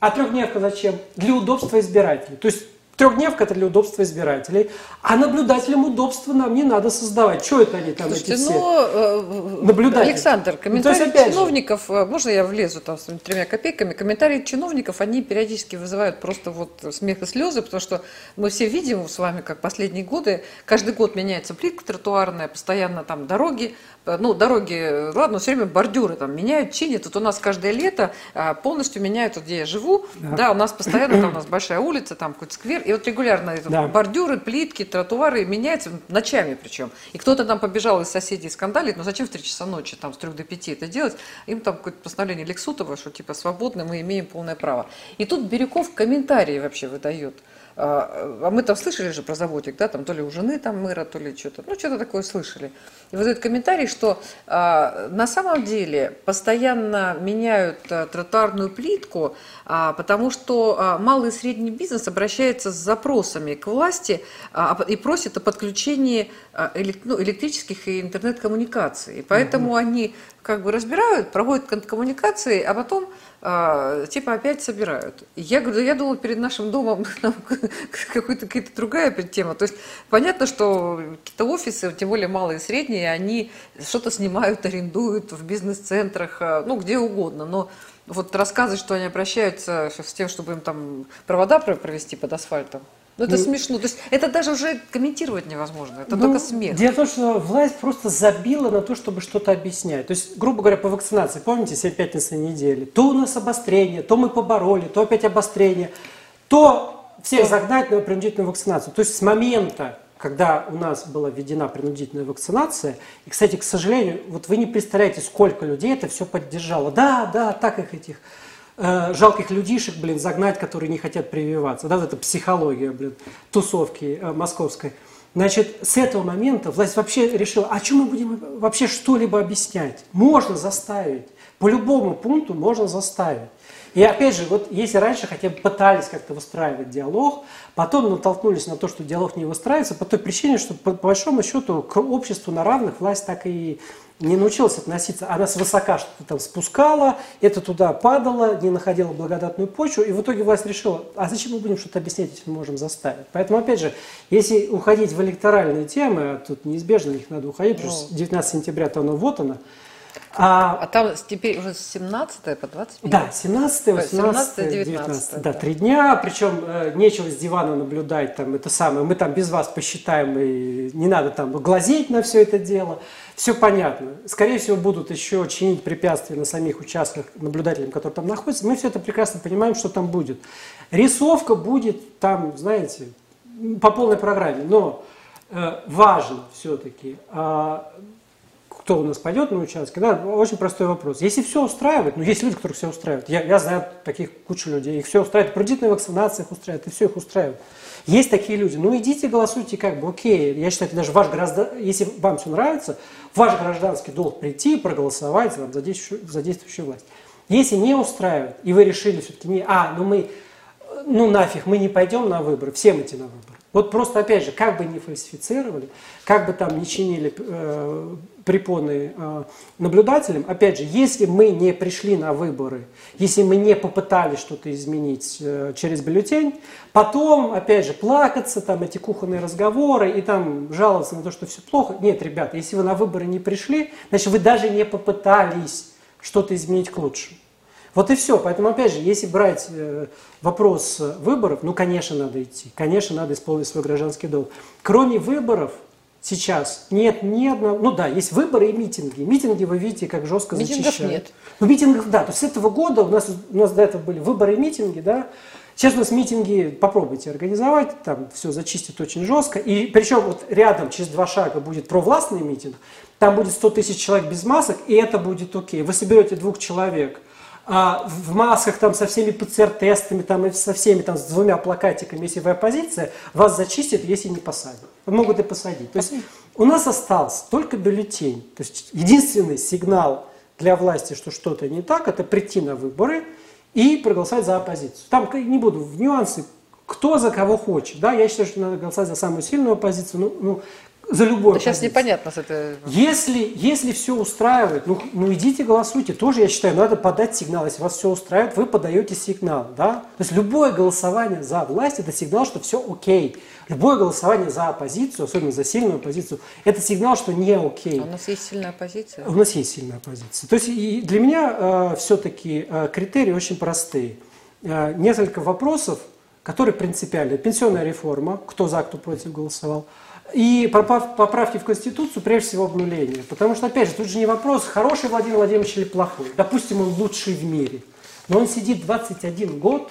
а трехдневка зачем? Для удобства избирателей. То есть Трехдневка это для удобства избирателей, а наблюдателям удобства нам не надо создавать. Что это они там Слушайте, эти все ну, наблюдатели? Александр, комментарии ну, есть, чиновников, же... Э, можно я влезу там с тремя копейками? Комментарии чиновников, они периодически вызывают просто вот смех и слезы, потому что мы все видим с вами, как последние годы, каждый год меняется плитка тротуарная, постоянно там дороги, ну, дороги, ладно, все время бордюры там меняют, чинят. Вот у нас каждое лето полностью меняют, вот где я живу, да, да у нас постоянно, там у нас большая улица, там какой-то сквер, и вот регулярно да. бордюры, плитки, тротуары меняются ночами причем. И кто-то там побежал из соседей скандалить, но зачем в 3 часа ночи, там с 3 до 5 это делать? Им там какое-то постановление Лексутова, что типа свободно, мы имеем полное право. И тут Бирюков комментарии вообще выдает. А, а мы там слышали же про заводик, да, там то ли у жены там мэра, то ли что-то, ну что-то такое слышали. И вот этот комментарий, что а, на самом деле постоянно меняют а, тротуарную плитку, а, потому что а, малый и средний бизнес обращается с запросами к власти а, и просит о подключении а, элек, ну, электрических и интернет-коммуникаций. Поэтому угу. они как бы разбирают, проводят коммуникации, а потом а, типа опять собирают. Я говорю, я думала, перед нашим домом какая-то какая другая тема. То есть понятно, что какие-то офисы, тем более малые и средние, они что-то снимают, арендуют в бизнес-центрах, а, ну, где угодно. Но вот рассказывать, что они обращаются с тем, чтобы им там провода провести под асфальтом, Ну это ну, смешно. То есть это даже уже комментировать невозможно. Это ну, только смех. Дело в том, что власть просто забила на то, чтобы что-то объяснять. То есть, грубо говоря, по вакцинации, помните, 7 пятниц недели, то у нас обострение, то мы побороли, то опять обострение, то всех загнать на принудительную вакцинацию. То есть с момента, когда у нас была введена принудительная вакцинация, и, кстати, к сожалению, вот вы не представляете, сколько людей это все поддержало. Да, да, так их этих Э, жалких людишек, блин, загнать, которые не хотят прививаться. Да, вот это психология, блин, тусовки э, московской. Значит, с этого момента власть вообще решила, а что мы будем вообще что-либо объяснять? Можно заставить. По любому пункту можно заставить. И опять же, вот если раньше хотя бы пытались как-то выстраивать диалог, потом натолкнулись на то, что диалог не выстраивается, по той причине, что по, по большому счету к обществу на равных власть так и не научилась относиться. Она свысока что-то там спускала, это туда падало, не находила благодатную почву, и в итоге власть решила, а зачем мы будем что-то объяснять, если мы можем заставить. Поэтому, опять же, если уходить в электоральные темы, тут неизбежно их надо уходить, потому что 19 ну. сентября-то оно вот оно, а, а там теперь уже с 17 по 25? Да, 17, 18, 17, 19. 19 да, три дня, причем э, нечего с дивана наблюдать, там, это самое, мы там без вас посчитаем, и не надо там глазеть на все это дело, все понятно. Скорее всего, будут еще чинить препятствия на самих участках наблюдателям, которые там находятся, мы все это прекрасно понимаем, что там будет. Рисовка будет там, знаете, по полной программе, но э, важно все-таки, э, кто у нас пойдет на участке, да, очень простой вопрос. Если все устраивает, ну есть люди, которых все устраивает, я, я знаю таких кучу людей, их все устраивает, принудительная вакцинация их устраивает, и все их устраивает. Есть такие люди, ну идите голосуйте как бы, окей, я считаю, это даже ваш граждан, если вам все нравится, ваш гражданский долг прийти и проголосовать за действующую, за действующую власть. Если не устраивает, и вы решили все-таки не, а, ну мы, ну нафиг, мы не пойдем на выборы, всем идти на выборы. Вот просто, опять же, как бы не фальсифицировали, как бы там не чинили э, препоны э, наблюдателям, опять же, если мы не пришли на выборы, если мы не попытались что-то изменить э, через бюллетень, потом, опять же, плакаться, там эти кухонные разговоры и там жаловаться на то, что все плохо. Нет, ребята, если вы на выборы не пришли, значит, вы даже не попытались что-то изменить к лучшему. Вот и все. Поэтому, опять же, если брать э, вопрос выборов, ну, конечно, надо идти. Конечно, надо исполнить свой гражданский долг. Кроме выборов, сейчас нет ни одного... Ну да, есть выборы и митинги. Митинги вы видите, как жестко Митингов зачищают. нет. Ну, митингов, да. То есть с этого года у нас, у нас до этого были выборы и митинги, да. Сейчас у нас митинги, попробуйте организовать, там все зачистит очень жестко. И причем вот рядом, через два шага, будет провластный митинг, там будет 100 тысяч человек без масок, и это будет окей. Вы соберете двух человек, а, в масках там со всеми ПЦР-тестами, там и со всеми там с двумя плакатиками, если вы оппозиция, вас зачистят, если не посадят. Могут и посадить. То есть у нас остался только бюллетень. То есть единственный сигнал для власти, что что-то не так, это прийти на выборы и проголосовать за оппозицию. Там не буду в нюансы, кто за кого хочет. Да, я считаю, что надо голосовать за самую сильную оппозицию. Ну, ну за любой да Сейчас непонятно с этой... Если, если все устраивает, ну, ну идите голосуйте. Тоже, я считаю, надо подать сигнал. Если вас все устраивает, вы подаете сигнал. Да? То есть любое голосование за власть – это сигнал, что все окей. Любое голосование за оппозицию, особенно за сильную оппозицию, это сигнал, что не окей. А у нас есть сильная оппозиция? У нас есть сильная оппозиция. То есть и для меня э, все-таки э, критерии очень простые. Э, несколько вопросов, которые принципиальны. Пенсионная реформа, кто за, кто против голосовал – и поправки в Конституцию, прежде всего, обнуление. Потому что, опять же, тут же не вопрос, хороший Владимир Владимирович или плохой. Допустим, он лучший в мире. Но он сидит 21 год,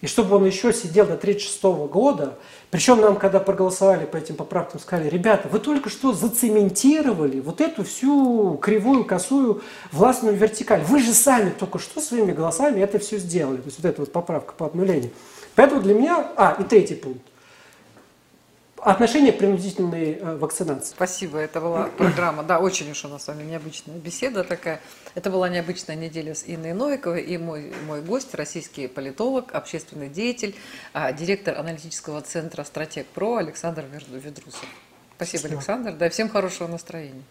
и чтобы он еще сидел до 36 года, причем нам, когда проголосовали по этим поправкам, сказали, ребята, вы только что зацементировали вот эту всю кривую, косую властную вертикаль. Вы же сами только что своими голосами это все сделали. То есть вот эта вот поправка по обнулению. Поэтому для меня... А, и третий пункт. Отношение к принудительной э, вакцинации. Спасибо, это была программа, да, очень уж у нас с вами необычная беседа такая. Это была необычная неделя с Инной Новиковой и мой, мой гость, российский политолог, общественный деятель, а, директор аналитического центра «Стратег ПРО» Александр Ведрусов. Спасибо, Спасибо, Александр, да, всем хорошего настроения.